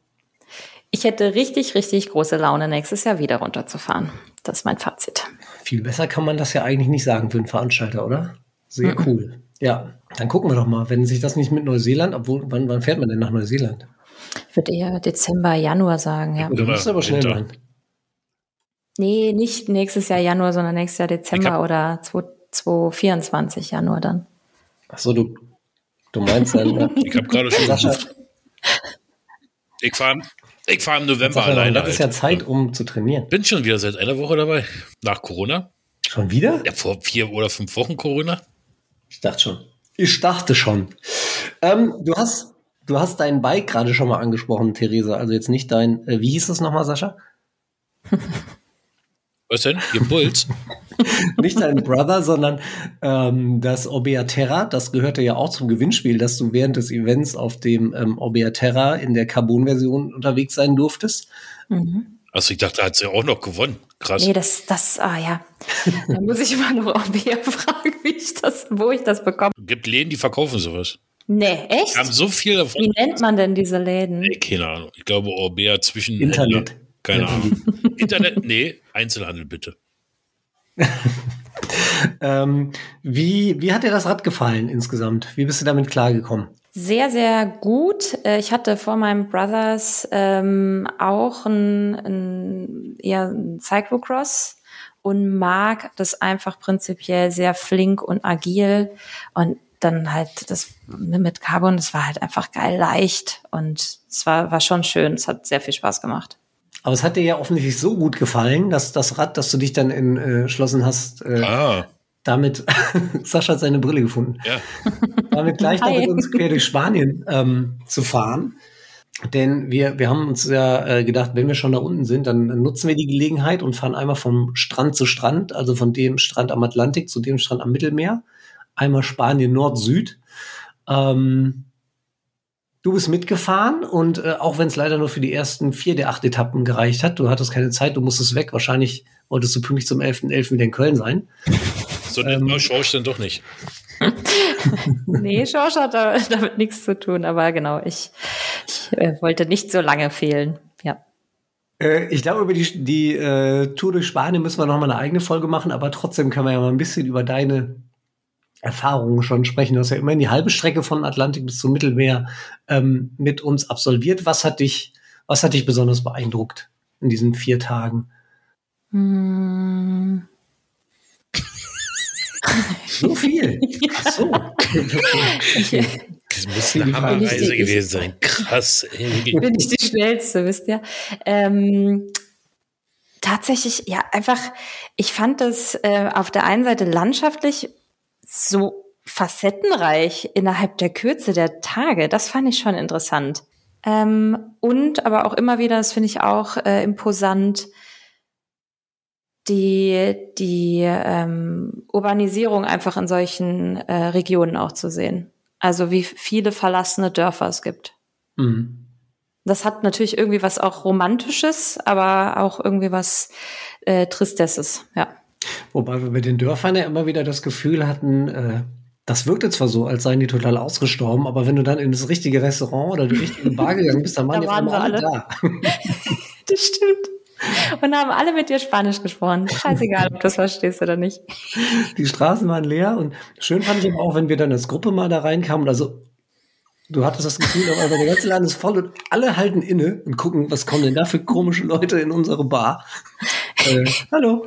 Ich hätte richtig, richtig große Laune, nächstes Jahr wieder runterzufahren. Das ist mein Fazit. Viel besser kann man das ja eigentlich nicht sagen für einen Veranstalter, oder? Sehr cool. Ja, dann gucken wir doch mal, wenn sich das nicht mit Neuseeland, obwohl, wann, wann fährt man denn nach Neuseeland? Ich würde eher Dezember, Januar sagen, ja. Du musst aber schnell sein. Nee, nicht nächstes Jahr Januar, sondern nächstes Jahr Dezember hab- oder 2024 Januar dann. Achso, du, du meinst dann, ne? Ich habe gerade schon Sascha, gerufen. Ich fahre ich fahr im November alleine. das ist ja Alter. Zeit, um zu trainieren. Bin schon wieder seit einer Woche dabei. Nach Corona. Schon wieder? Ja, vor vier oder fünf Wochen Corona. Ich dachte schon. Ich dachte schon. Ähm, du hast, du hast dein Bike gerade schon mal angesprochen, Theresa. Also jetzt nicht dein, äh, wie hieß es nochmal, Sascha? *laughs* Was denn? Ihr Puls? *laughs* Nicht dein Brother, sondern ähm, das Orbea Terra. Das gehörte ja auch zum Gewinnspiel, dass du während des Events auf dem ähm, Orbea Terra in der Carbon-Version unterwegs sein durftest. Also ich dachte, da hat sie auch noch gewonnen. Krass. Nee, das, das, ah ja. Da muss ich mal noch Bea fragen, wie ich das, wo ich das bekomme. Gibt Läden, die verkaufen sowas. Nee, echt? Wir haben so viel davon. Wie nennt man denn diese Läden? Nee, keine Ahnung. Ich glaube, Orbea zwischen. Internet. Keine Ja. Ahnung. Internet? Nee, Einzelhandel bitte. *laughs* Ähm, wie, wie hat dir das Rad gefallen insgesamt? Wie bist du damit klargekommen? Sehr, sehr gut. Äh, Ich hatte vor meinem Brothers ähm, auch ein, ein, eher ein Cyclocross und mag das einfach prinzipiell sehr flink und agil und dann halt das mit Carbon, das war halt einfach geil leicht und es war, war schon schön. Es hat sehr viel Spaß gemacht. Aber es hat dir ja offensichtlich so gut gefallen, dass das Rad, das du dich dann entschlossen hast, äh, Ah, damit, *laughs* Sascha hat seine Brille gefunden, ja. *laughs* damit gleich noch Hi. mit uns quer durch Spanien ähm, zu fahren. Denn wir, wir haben uns ja äh, gedacht, wenn wir schon da unten sind, dann nutzen wir die Gelegenheit und fahren einmal vom Strand zu Strand, also von dem Strand am Atlantik zu dem Strand am Mittelmeer. Einmal Spanien Nord-Süd. Ähm, du bist mitgefahren und äh, auch wenn es leider nur für die ersten vier der acht Etappen gereicht hat, du hattest keine Zeit, du musstest weg. Wahrscheinlich wolltest du pünktlich zum 11.11. wieder in Köln sein. So nennt man schaue ich dann doch nicht. *laughs* Nee, Schorsch hat da, *laughs* damit nichts zu tun, aber genau, ich, ich äh, wollte nicht so lange fehlen. Ja. Äh, ich glaube, über die, die äh, Tour durch Spanien müssen wir noch mal eine eigene Folge machen, aber trotzdem können wir ja mal ein bisschen über deine Erfahrungen schon sprechen. Du hast ja immerhin die halbe Strecke von Atlantik bis zum Mittelmeer ähm, mit uns absolviert. Was hat dich, was hat dich besonders beeindruckt in diesen vier Tagen? Hm, *laughs* So viel. Ach so. Das muss eine Hammerreise gewesen sein. Krass. Ey. bin ich die schnellste, wisst ihr. Ähm, tatsächlich, ja, einfach, ich fand das äh, auf der einen Seite landschaftlich so facettenreich innerhalb der Kürze der Tage. Das fand ich schon interessant. Ähm, und aber auch immer wieder, das finde ich auch äh, imposant, die, die ähm, Urbanisierung einfach in solchen äh, Regionen auch zu sehen. Also wie viele verlassene Dörfer es gibt. Mhm. Das hat natürlich irgendwie was auch Romantisches, aber auch irgendwie was äh, Tristesses, ja. Wobei wir bei den Dörfern ja immer wieder das Gefühl hatten, äh, das wirkte zwar so, als seien die total ausgestorben, aber wenn du dann in das richtige Restaurant oder die richtige *laughs* Bar gegangen bist, dann waren Da die waren einmal sie alle da. *laughs* Das stimmt. Und haben alle mit dir Spanisch gesprochen. Scheißegal, ob du das verstehst oder nicht. *laughs* Die Straßen waren leer und schön fand ich aber auch, wenn wir dann als Gruppe mal da reinkamen oder so. Du hattest das Gefühl, aber der ganze Laden ist voll und alle halten inne und gucken, was kommen denn da für komische Leute in unsere Bar. Äh, hallo.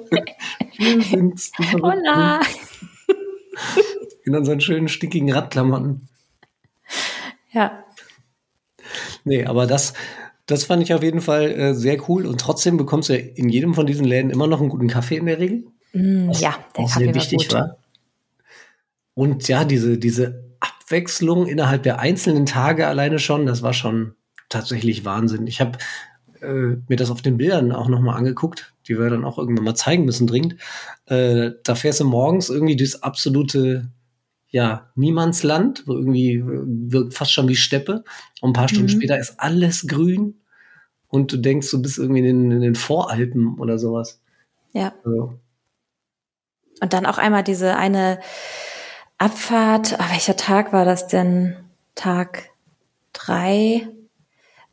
Wir sind's. *laughs* Hola. In unseren schönen, stickigen Radklamotten. Ja. Nee, aber das, das fand ich auf jeden Fall äh, sehr cool. Und trotzdem bekommst du ja in jedem von diesen Läden immer noch einen guten Kaffee in der Regel. Mm, ja, der auch Kaffee sehr war wichtig gut. war. Und ja, diese, diese Abwechslung innerhalb der einzelnen Tage alleine schon, das war schon tatsächlich Wahnsinn. Ich habe äh, mir das auf den Bildern auch nochmal angeguckt, die wir dann auch irgendwann mal zeigen müssen dringend. Äh, da fährst du morgens irgendwie durchs absolute ja, Niemandsland, wo irgendwie wirkt fast schon wie Steppe. Und ein paar Stunden Mhm. später ist alles grün und du denkst, du bist irgendwie in, den- in den Voralpen oder sowas. Ja. Also, Und dann auch einmal diese eine Abfahrt. Ah, welcher Tag war das denn? Tag drei,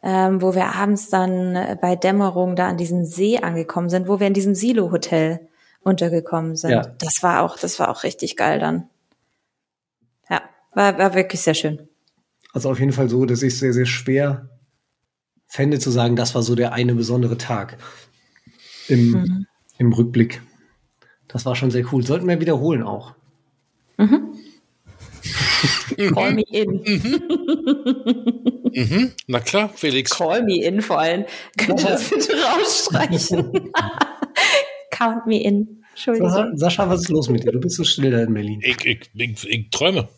ähm, wo wir abends dann äh, bei Dämmerung da an diesem See angekommen sind, wo wir in diesem Silo-Hotel untergekommen sind. Ja. Das war auch, das war auch richtig geil dann. Ja, war, war wirklich sehr schön. Also auf jeden Fall so, dass ich es sehr, sehr schwer fände zu sagen, das war so der eine besondere Tag im, Mhm. im Rückblick. Das war schon sehr cool. Sollten wir wiederholen auch. Call me in. Mhm. Na klar, Felix. Call me in vor allem. Könnt ihr das bitte *laughs* rausstreichen? *laughs* Count me in. Entschuldigung. Sascha, Sascha, was ist los mit dir? Du bist so still da in Berlin. Ich, ich, ich, ich träume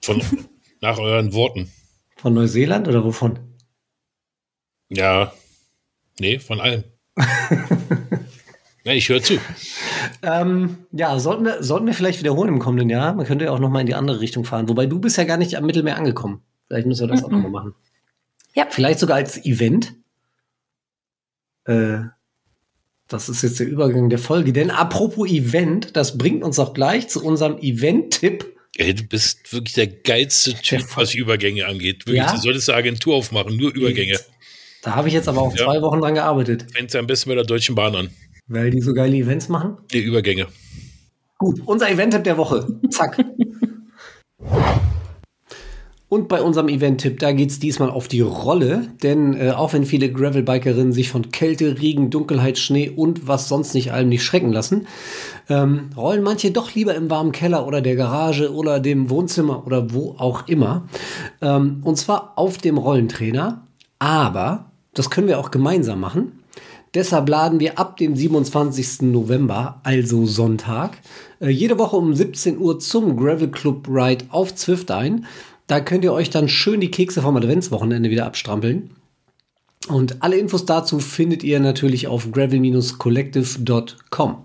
von *laughs* nach euren Worten. Von Neuseeland oder wovon? Ja. Nee, von allem. Na, ich höre zu. Ähm, ja, sollten wir, sollten wir vielleicht wiederholen im kommenden Jahr. Man könnte ja auch noch mal in die andere Richtung fahren. Wobei du bist ja gar nicht am Mittelmeer angekommen. Vielleicht müssen wir das auch noch mal machen. Ja. Vielleicht sogar als Event. Äh, das ist jetzt der Übergang der Folge. Denn apropos Event, das bringt uns auch gleich zu unserem Event-Tipp. Ey, du bist wirklich der geilste Typ, was Übergänge angeht. Wirklich, Ja? du solltest eine Agentur aufmachen, nur Übergänge. Da habe ich jetzt aber auch Ja. zwei Wochen dran gearbeitet, Fängst am besten bei der Deutschen Bahn an. Weil die so geile Events machen. Die Übergänge. Gut, unser Event-Tipp der Woche. Zack. Und bei unserem Event-Tipp, da geht's diesmal auf die Rolle, denn äh, auch wenn viele Gravelbikerinnen sich von Kälte, Regen, Dunkelheit, Schnee und was sonst nicht allem nicht schrecken lassen, ähm, rollen manche doch lieber im warmen Keller oder der Garage oder dem Wohnzimmer oder wo auch immer. Ähm, und zwar auf dem Rollentrainer. Aber das können wir auch gemeinsam machen. Deshalb laden wir ab dem 27. November, also Sonntag, äh, jede Woche um 17 Uhr zum Gravel Club Ride auf Zwift ein. Da könnt ihr euch dann schön die Kekse vom Adventswochenende wieder abstrampeln. Und alle Infos dazu findet ihr natürlich auf gravel-collective.com.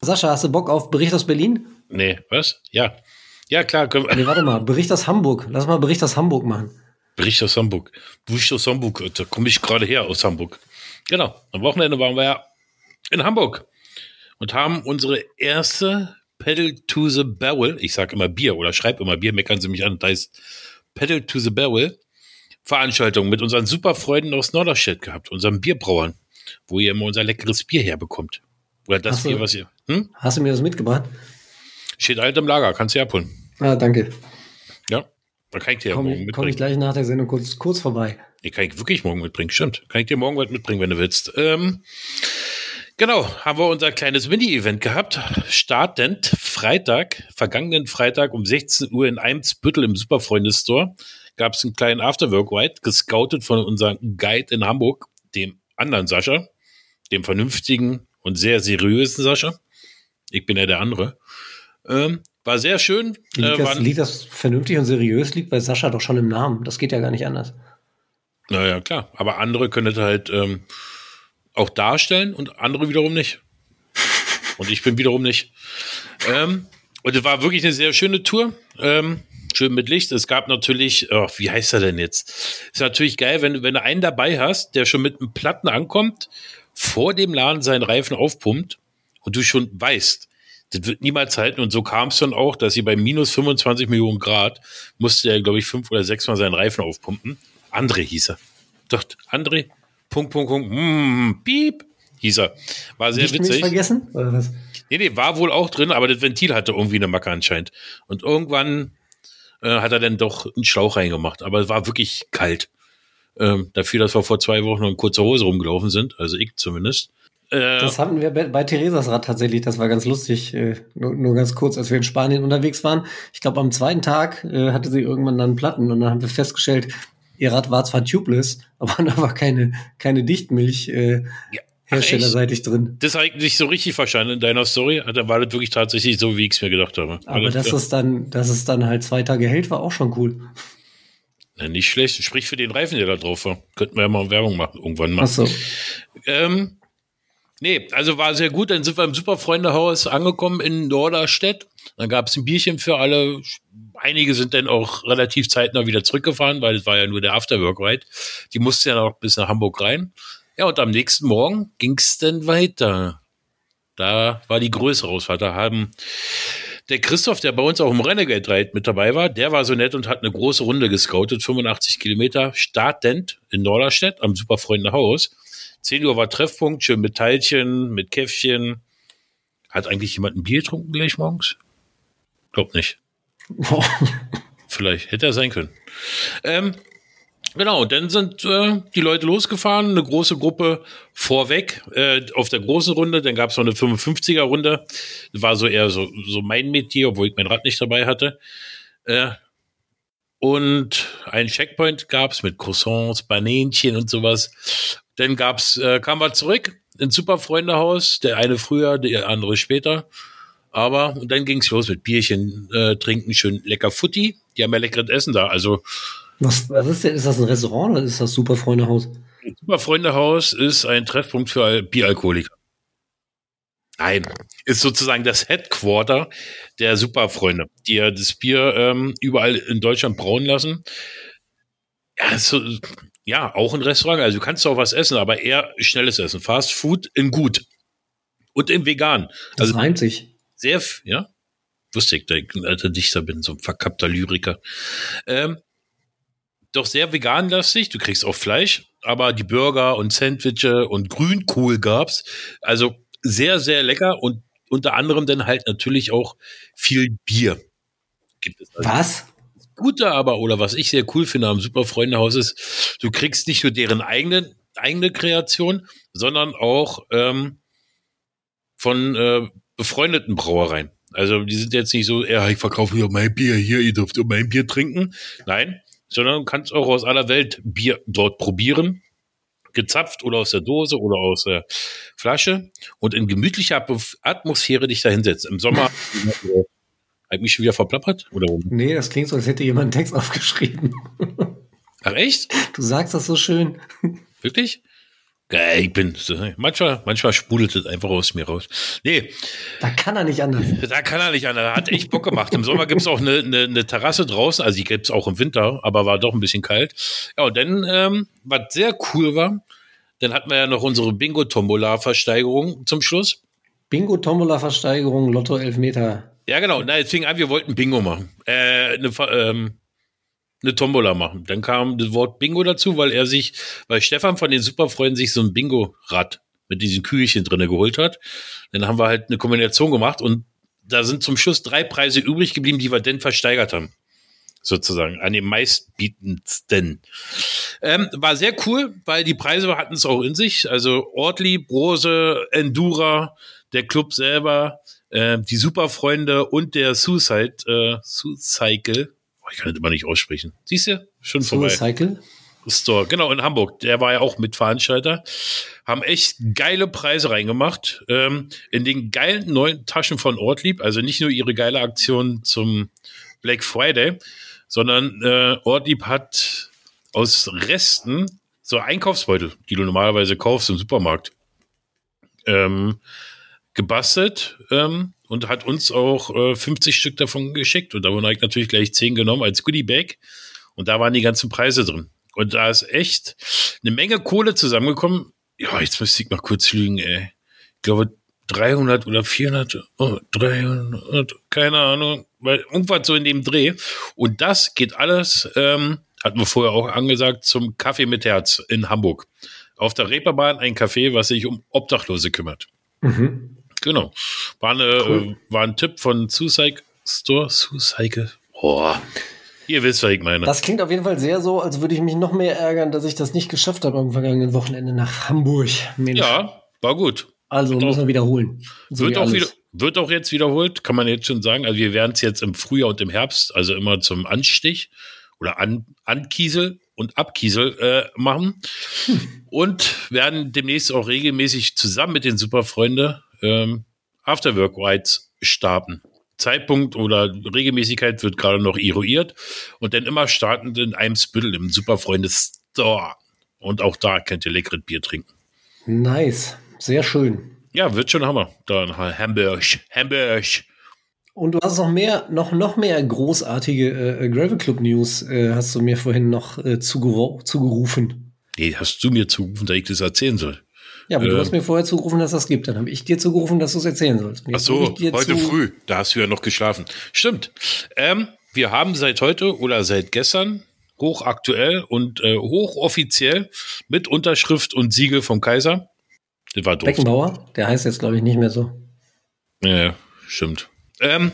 Sascha, hast du Bock auf Bericht aus Berlin? Nee, was? Ja. Ja, klar, können wir. Nee, warte mal, Bericht aus Hamburg. Lass mal Bericht aus Hamburg machen. Bericht aus Hamburg. Bericht aus Hamburg. Da komme ich gerade her aus Hamburg. Genau. Am Wochenende waren wir ja in Hamburg und haben unsere erste Pedal to the Barrel, ich sage immer Bier oder schreibe immer Bier, meckern sie mich an, das heißt Pedal to the Barrel Veranstaltung mit unseren super Freunden aus Norderstedt gehabt, unseren Bierbrauern, wo ihr immer unser leckeres Bier herbekommt. Oder das so. Bier, was ihr, hm? Hast du mir das mitgebracht? Steht alt im Lager, kannst du abholen. Ah, danke. Da kann ich dir ja Komme morgen ich, komm ich mitbringen. gleich nach der Sendung kurz, kurz vorbei. Nee, kann ich wirklich morgen mitbringen, stimmt. Kann ich dir morgen was mitbringen, wenn du willst. Ähm, genau, haben wir unser kleines Mini-Event gehabt. Startend Freitag, vergangenen Freitag um 16 Uhr in Eimsbüttel im Superfreunde-Store gab es einen kleinen Afterwork-Ride, gescoutet von unserem Guide in Hamburg, dem anderen Sascha, dem vernünftigen und sehr seriösen Sascha. Ich bin ja der andere. Ähm, war sehr schön. Liegt, Äh, das, liegt das vernünftig und seriös, liegt bei Sascha doch schon im Namen. Das geht ja gar nicht anders. Naja, klar. Aber andere können das halt ähm, auch darstellen und andere wiederum nicht. Und ich bin wiederum nicht. Ähm, und es war wirklich eine sehr schöne Tour. Ähm, schön mit Licht. Es gab natürlich, oh, wie heißt er denn jetzt? Ist natürlich geil, wenn, wenn du einen dabei hast, der schon mit einem Platten ankommt, vor dem Laden seinen Reifen aufpumpt und du schon weißt, das wird niemals halten. Und so kam es dann auch, dass sie bei minus 25 Millionen Grad musste er, glaube ich, fünf oder sechs Mal seinen Reifen aufpumpen. André hieß er. Doch, André, Punkt, Punkt, Punkt, mm, piep, hieß er. War sehr Dichtmilch witzig. vergessen? Oder was? Nee, nee, war wohl auch drin, aber das Ventil hatte irgendwie eine Macke anscheinend. Und irgendwann äh, hat er dann doch einen Schlauch reingemacht. Aber es war wirklich kalt. Ähm, dafür, dass wir vor zwei Wochen noch in kurzer Hose rumgelaufen sind, also ich zumindest. Äh, Das hatten wir bei, Theresas Rad tatsächlich, das war ganz lustig, äh, nur, nur ganz kurz, als wir in Spanien unterwegs waren. Ich glaube, am zweiten Tag äh, hatte sie irgendwann dann Platten und dann haben wir festgestellt, ihr Rad war zwar tubeless, *laughs* aber da war keine, keine Dichtmilch äh, Ja. Herstellerseitig drin. das habe ich nicht so richtig verstanden in deiner Story. Da war das wirklich tatsächlich so, wie ich es mir gedacht habe. Aber Alles dass klar. es dann, dass es dann halt zwei Tage hält, war auch schon cool. Na, nicht schlecht. Sprich für den Reifen, der da drauf war. Könnten wir ja mal Werbung machen, irgendwann mal. Ach so. Ähm, nee, also war sehr gut. Dann sind wir im Superfreundehaus angekommen in Norderstedt. Dann gab es ein Bierchen für alle. Einige sind dann auch relativ zeitnah wieder zurückgefahren, weil es war ja nur der Afterwork-Ride. Die mussten ja noch bis nach Hamburg rein. Ja, und am nächsten Morgen ging es dann weiter. Da war die größere Ausfahrt. Da haben der Christoph, der bei uns auch im Renegade Ride mit dabei war, der war so nett und hat eine große Runde gescoutet, 85 Kilometer, startend in Norderstedt am Superfreundehaus. 10 Uhr war Treffpunkt, schön mit Teilchen, mit Käffchen. Hat eigentlich jemand ein Bier getrunken gleich morgens? Glaub nicht. *laughs* Vielleicht hätte er sein können. Ähm, genau, dann sind äh, die Leute losgefahren, eine große Gruppe vorweg äh, auf der großen Runde. Dann gab es noch eine 55er-Runde. War so eher so, so mein Metier, obwohl ich mein Rad nicht dabei hatte. Äh, und einen Checkpoint gab es mit Croissants, Banänchen und sowas. Dann gab's, äh, kam wir zurück ins Superfreundehaus, der eine früher, der andere später. Aber und dann ging's los mit Bierchen äh, trinken, schön lecker Futti. Die haben ja leckeres Essen da. Also Was, was ist denn? Ist das ein Restaurant oder ist das Superfreundehaus? Superfreundehaus ist ein Treffpunkt für Al- Bieralkoholiker. Nein, ist sozusagen das Headquarter der Superfreunde, die ja das Bier ähm, überall in Deutschland brauen lassen. Ja, so, ja, auch ein Restaurant. Also du kannst auch was essen, aber eher schnelles Essen. Fast Food in gut. Und in vegan. Das Also reimt sich. sehr, ja, wusste ich, dass ich ein alter Dichter bin, so ein verkappter Lyriker. Ähm, doch sehr veganlastig. Du kriegst auch Fleisch, aber die Burger und Sandwiche und Grünkohl gab's. Also sehr, sehr lecker und unter anderem dann halt natürlich auch viel Bier. Gibt es also. Was? Gute aber, oder was ich sehr cool finde am Superfreundehaus ist, du kriegst nicht nur deren eigene, eigene Kreation, sondern auch ähm, von äh, befreundeten Brauereien. Also die sind jetzt nicht so, ja, ich verkaufe hier mein Bier, hier, ihr dürft mein Bier trinken. Nein, sondern du kannst auch aus aller Welt Bier dort probieren. Gezapft oder aus der Dose oder aus der Flasche und in gemütlicher Atmos- Atmosphäre dich da hinsetzen. Im Sommer *laughs* habe ich mich schon wieder verplappert? Oder? Nee, das klingt so, als hätte jemand einen Text aufgeschrieben. Ach echt? Du sagst das so schön. Wirklich? Geil, ich bin. Manchmal, manchmal sprudelt es einfach aus mir raus. Nee, Da kann er nicht anders. da kann er nicht an. Da hat echt Bock gemacht. Im Sommer gibt's auch eine, eine, eine Terrasse draußen, also die gibt's auch im Winter, aber war doch ein bisschen kalt. Ja, und dann, ähm, was sehr cool war, dann hatten wir ja noch unsere Bingo-Tombola-Versteigerung zum Schluss. Bingo, Tombola, Versteigerung, Lotto, Elfmeter. Ja, genau. Na, jetzt fing an, wir wollten Bingo machen. Äh, eine, Ver- ähm, eine Tombola machen. Dann kam das Wort Bingo dazu, weil er sich, weil Stefan von den Superfreunden sich so ein Bingo-Rad mit diesen Kügelchen drinne geholt hat. Dann haben wir halt eine Kombination gemacht und da sind zum Schluss drei Preise übrig geblieben, die wir dann versteigert haben. sozusagen, an den meistbietendsten. Ähm, war sehr cool, weil die Preise hatten es auch in sich. Also Ortlieb, Rose, Endura, der Club selber, äh, die Superfreunde und der Suicide, äh, Suicycle. Ich kann das immer nicht aussprechen. Siehst du? Schon vorbei. Cycle. Store, genau, in Hamburg. Der war ja auch Mitveranstalter. Haben echt geile Preise reingemacht. Ähm, in den geilen neuen Taschen von Ortlieb. Also nicht nur ihre geile Aktion zum Black Friday, sondern äh, Ortlieb hat aus Resten so Einkaufsbeutel, die du normalerweise kaufst im Supermarkt, ähm, gebastelt ähm, und hat uns auch äh, 50 Stück davon geschickt. Und davon habe ich natürlich gleich 10 genommen als Goodie Bag. Und da waren die ganzen Preise drin. Und da ist echt eine Menge Kohle zusammengekommen. Ja, jetzt müsste ich mal kurz lügen, ey. Ich glaube 300 oder 400, oh, 300, keine Ahnung, weil irgendwas so in dem Dreh. Und das geht alles, ähm, hatten wir vorher auch angesagt, zum Kaffee mit Herz in Hamburg. Auf der Reeperbahn ein Café, was sich um Obdachlose kümmert. Genau. War, eine, äh, war ein Tipp von Suicide Store. Suicide. Boah. Ihr wisst, was ich meine. Das klingt auf jeden Fall sehr so, als würde ich mich noch mehr ärgern, dass ich das nicht geschafft habe am vergangenen Wochenende nach Hamburg. Mensch. ja, war gut. Also Wird müssen auch- wir wiederholen. So Wird wie auch, wieder, wird auch jetzt wiederholt, kann man jetzt schon sagen. Also wir werden es jetzt im Frühjahr und im Herbst, also immer zum Anstich oder an, Ankiesel und Abkiesel äh, machen. Und werden demnächst auch regelmäßig zusammen mit den Superfreunde ähm, Afterwork Rides starten. Zeitpunkt oder Regelmäßigkeit wird gerade noch eruiert und dann immer startend in einem Spittel im Superfreunde Store. Und auch da könnt ihr leckeres Bier trinken. Nice. Sehr schön. Ja, wird schon Hammer. Da in Hamburg. Hamburg. Und du hast noch mehr, noch, noch mehr großartige äh, Gravel Club News, äh, hast du mir vorhin noch äh, zugerufen. Nee, hast du mir zugerufen, dass ich das erzählen soll? Ja, aber du Ähm. hast mir vorher zugerufen, dass das gibt. Dann habe ich dir zugerufen, dass du es erzählen sollst. Ach so, heute früh. Da hast du ja noch geschlafen. Stimmt. Ähm, wir haben seit heute oder seit gestern hochaktuell und äh, hochoffiziell mit Unterschrift und Siegel vom Kaiser. Das war doof. Beckenbauer, der heißt jetzt, glaube ich, nicht mehr so. Ja, stimmt. Ähm,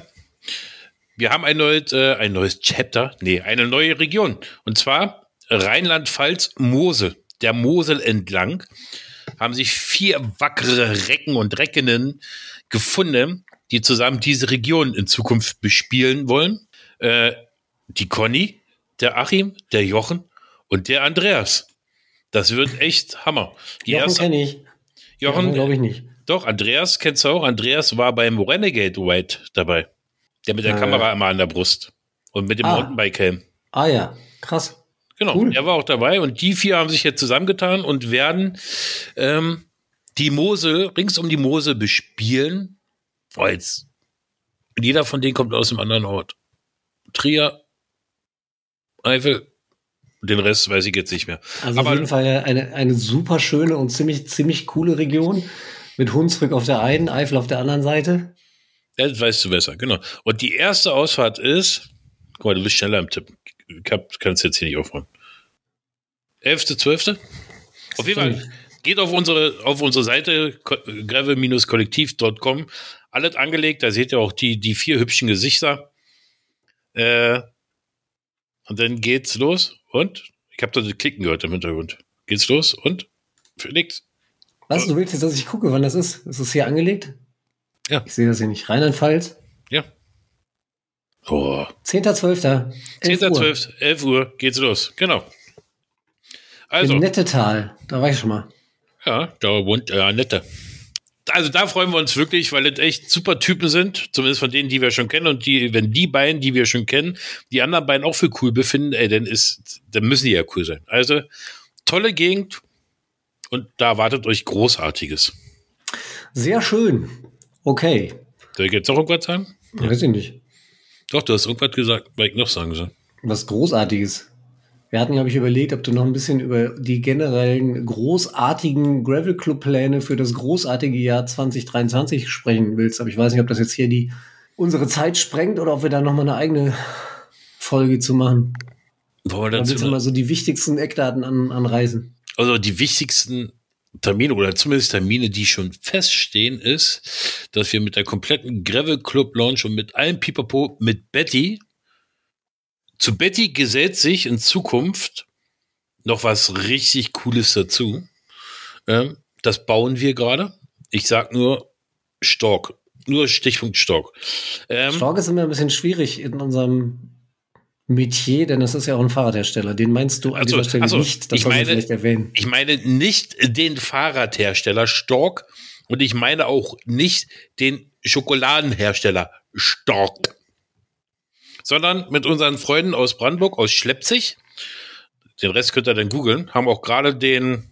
wir haben ein neues, äh, ein neues Chapter, nee, eine neue Region. Und zwar Rheinland-Pfalz, Mosel. Der Mosel entlang haben sich vier wackere Recken und Reckinnen gefunden, die zusammen diese Region in Zukunft bespielen wollen. Äh, die Conny, der Achim, der Jochen und der Andreas. Das wird echt Hammer. Die Jochen kenne ich. Jochen, glaube ich nicht. doch, Andreas kennst du auch. Andreas war beim Renegade White dabei. Der mit der Äh. Kamera immer an der Brust. Und mit dem Ah. Mountainbike-Helm. Ah ja, krass. Genau, Cool. er war auch dabei. Und die vier haben sich jetzt zusammengetan und werden ähm, die Mosel, rings um die Mosel bespielen. Oh, jetzt. Und jeder von denen kommt aus einem anderen Ort. Trier, Eifel, den Rest weiß ich jetzt nicht mehr. Also Aber- auf jeden Fall eine, eine super schöne und ziemlich, ziemlich coole Region. Mit Hunsrück auf der einen, Eifel auf der anderen Seite. Das weißt du besser, genau. Und die erste Ausfahrt ist, guck mal, du bist schneller im Tippen. Ich hab, kannst jetzt hier nicht aufräumen. 11.12. Auf jeden Fall, geht auf unsere, auf unsere Seite ko- gravel-kollektiv.com. Alles angelegt, da seht ihr auch die, die vier hübschen Gesichter. Äh, und dann geht's los. Und? Ich habe da das Klicken gehört im Hintergrund. Geht's los? Und? Felix? Was, du willst jetzt, dass ich gucke, wann das ist? Ist es hier angelegt? Ja. Ich sehe das hier nicht. Rheinland-Pfalz. Ja. Oh, 10.12. 11 Uhr. 10.12., 11 Uhr geht's los. Genau. Also, Im Nettetal. Da war ich schon mal. ja, da wohnt äh, Annette. Also da freuen wir uns wirklich, weil das echt super Typen sind, zumindest von denen, die wir schon kennen. Und die, wenn die beiden, die wir schon kennen, die anderen beiden auch für cool befinden, ey, dann ist, dann müssen die ja cool sein. Also tolle Gegend und da wartet euch Großartiges. Sehr schön. Okay. Soll ich jetzt noch irgendwas sagen? Weiß ich nicht. Doch, du hast irgendwas gesagt, weil ich noch sagen soll. Was Großartiges. Wir hatten, glaube ich, überlegt, ob du noch ein bisschen über die generellen großartigen Gravel Club Pläne für das großartige Jahr 2023 sprechen willst. Aber ich weiß nicht, ob das jetzt hier die unsere Zeit sprengt oder ob wir da noch mal eine eigene Folge zu machen. Wollen wir Da dazu mal so die wichtigsten Eckdaten an, anreisen. also die wichtigsten Termine oder zumindest Termine, die schon feststehen, ist, dass wir mit der kompletten Gravel Club Launch und mit allem Pipapo mit Betty zu Betty gesellt sich in Zukunft noch was richtig Cooles dazu. Ähm, das bauen wir gerade. Ich sag nur Stork. Nur Stichpunkt Stork. Ähm, Stork ist immer ein bisschen schwierig in unserem Metier, denn es ist ja auch ein Fahrradhersteller. Den meinst du an Achso, dieser Stelle achso, nicht. Das ich meine- vielleicht erwähnen. Ich meine nicht den Fahrradhersteller Stork und ich meine auch nicht den Schokoladenhersteller Stork, sondern mit unseren Freunden aus Brandenburg, aus Schleppzig. Den Rest könnt ihr dann googeln. Haben auch gerade den,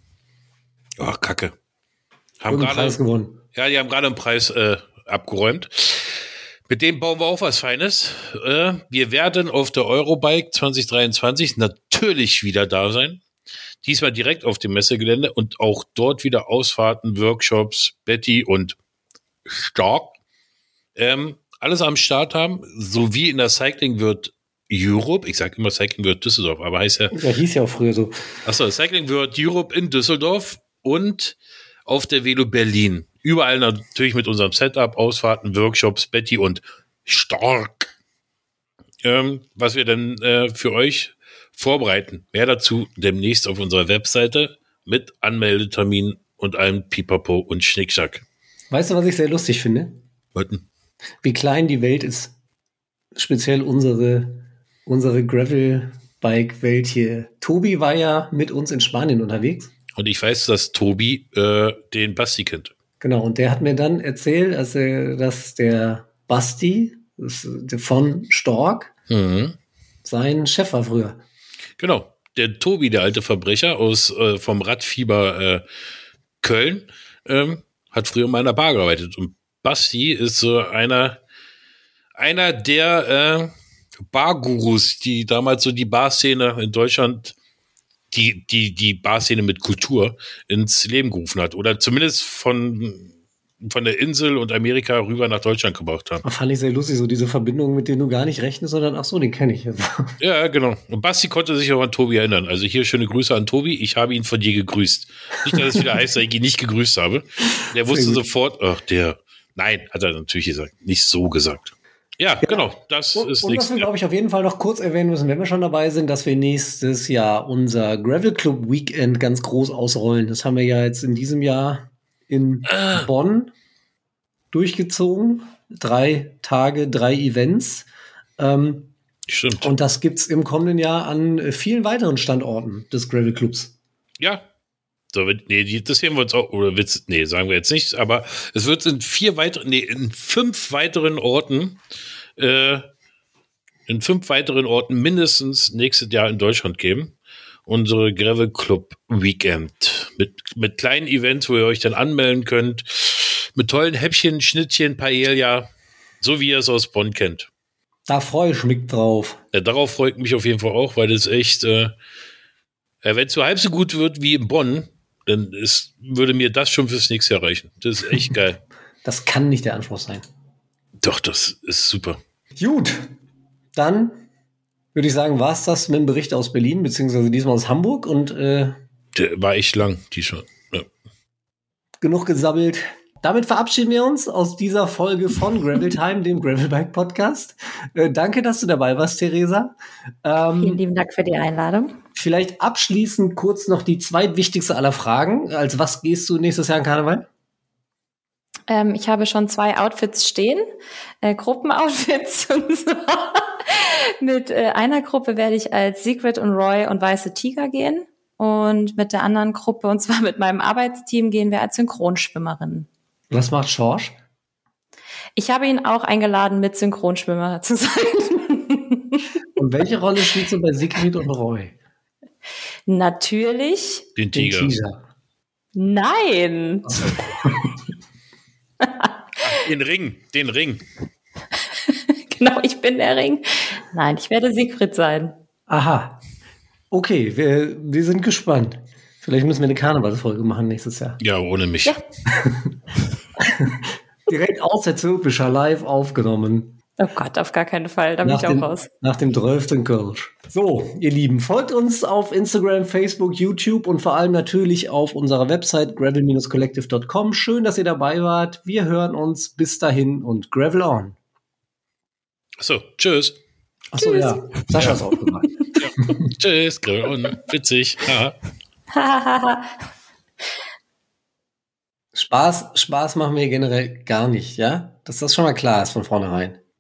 oh Kacke, haben gerade, Preis gewonnen. ja, die haben gerade einen Preis äh, abgeräumt. Mit dem bauen wir auch was Feines. Äh, wir werden auf der Eurobike 2023 natürlich wieder da sein. Diesmal direkt auf dem Messegelände und auch dort wieder Ausfahrten, Workshops, Betty und Stark. Ähm, alles am Start haben, sowie in der Cycling wird Europe, ich sage immer Cycling wird Düsseldorf, aber heißt ja Ja, hieß ja auch früher so. Achso, Cycling World Europe in Düsseldorf und auf der Velo Berlin. Überall natürlich mit unserem Setup, Ausfahrten, Workshops, Betty und Stark. Ähm, was wir dann äh, für euch vorbereiten. Mehr dazu demnächst auf unserer Webseite mit Anmeldetermin und allem Pipapo und Schnickschnack. Weißt du, was ich sehr lustig finde? Wollten. Wie klein die Welt ist. Speziell unsere, unsere Gravel-Bike-Welt hier. Tobi war ja mit uns in Spanien unterwegs. Und ich weiß, dass Tobi äh, den Basti kennt. Genau, und der hat mir dann erzählt, dass, er, dass der Basti von Stork Mhm. sein Chef war früher. Genau. Der Tobi, der alte Verbrecher aus äh, vom Radfieber äh, Köln, ähm, hat früher in der Bar gearbeitet. Und Basti ist so einer, einer der äh, Bargurus, die damals so die Barszene in Deutschland, die, die, die Barszene mit Kultur ins Leben gerufen hat. Oder zumindest von, von der Insel und Amerika rüber nach Deutschland gebracht haben. Fand ich sehr lustig, so diese Verbindung, mit denen du gar nicht rechnest, sondern ach so, den kenne ich. *laughs* Ja, genau. Und Basti konnte sich auch an Tobi erinnern. Also hier schöne Grüße an Tobi. Ich habe ihn von dir gegrüßt. Nicht, dass es wieder heißt, dass ich ihn nicht gegrüßt habe. Der wusste sofort, ach, der. Nein, hat er natürlich gesagt. Nicht so gesagt. Ja, genau. Das Und, ist und was nichts. wir, glaube ich, auf jeden Fall noch kurz erwähnen müssen, wenn wir schon dabei sind, dass wir nächstes Jahr unser Gravel Club Weekend ganz groß ausrollen. Das haben wir ja jetzt in diesem Jahr in Ah. Bonn durchgezogen. Drei Tage, drei Events. Ähm, Stimmt. und das gibt's im kommenden Jahr an vielen weiteren Standorten des Gravel Clubs. Ja. So, nee, das sehen wir uns auch, oder Witz, nee, sagen wir jetzt nicht, aber es wird in vier weiteren, nee, in fünf weiteren Orten, äh, in fünf weiteren Orten mindestens nächstes Jahr in Deutschland geben. Unsere Gravel Club Weekend. Mit, mit kleinen Events, wo ihr euch dann anmelden könnt. Mit tollen Häppchen, Schnittchen, Paella. So wie ihr es aus Bonn kennt. Da freue ich mich drauf. Ja, darauf freut mich auf jeden Fall auch, weil das echt, äh, wenn es so halb so gut wird wie in Bonn, dann ist, würde mir das schon fürs nächste Jahr reichen. Das ist echt *laughs* geil. Das kann nicht der Anspruch sein. Doch, das ist super. Gut, dann würde ich sagen, war es das mit dem Bericht aus Berlin, beziehungsweise diesmal aus Hamburg und äh, Der war echt lang, die schon. Ja. genug gesammelt. Damit verabschieden wir uns aus dieser Folge von *laughs* Gravel Time, dem Gravelbike Podcast. Äh, danke, dass du dabei warst, Theresa. Vielen Ähm, lieben Dank für die Einladung. vielleicht abschließend kurz noch die zweitwichtigste aller Fragen. Als was gehst du nächstes Jahr in Karneval? Ähm, ich habe schon zwei Outfits stehen, äh, Gruppenoutfits. *laughs* Und zwar mit äh, einer Gruppe werde ich als Secret und Roy und Weiße Tiger gehen. Und mit der anderen Gruppe, und zwar mit meinem Arbeitsteam, gehen wir als Synchronschwimmerin. Was macht Schorsch? Ich habe ihn auch eingeladen, mit Synchronschwimmer zu sein. *laughs* Und welche Rolle spielst du bei Siegfried und Roy? Natürlich. Den Den Tiger. Nein. *laughs* Den Ring, den Ring. *laughs* Genau, ich bin der Ring. Nein, ich werde Siegfried sein. Aha. Okay, wir, wir sind gespannt. Vielleicht müssen wir eine Karnevalsfolge machen nächstes Jahr. Ja, ohne mich. Ja. *laughs* Direkt aus der Zirpischer live aufgenommen. Oh Gott, auf gar keinen Fall. Da bin Nach ich auch dem, raus. nach dem 12. Kölsch. So, ihr Lieben, folgt uns auf Instagram, Facebook, YouTube und vor allem natürlich auf unserer Website gravel-collective.com. Schön, dass ihr dabei wart. Wir hören uns bis dahin und gravel on. So, tschüss. Achso, ja. Sascha ist aufgewacht. *laughs* Tschüss, Grill und witzig. Ja. *laughs* Spaß, Spaß machen wir generell gar nicht, ja? Dass das schon mal klar ist von vornherein.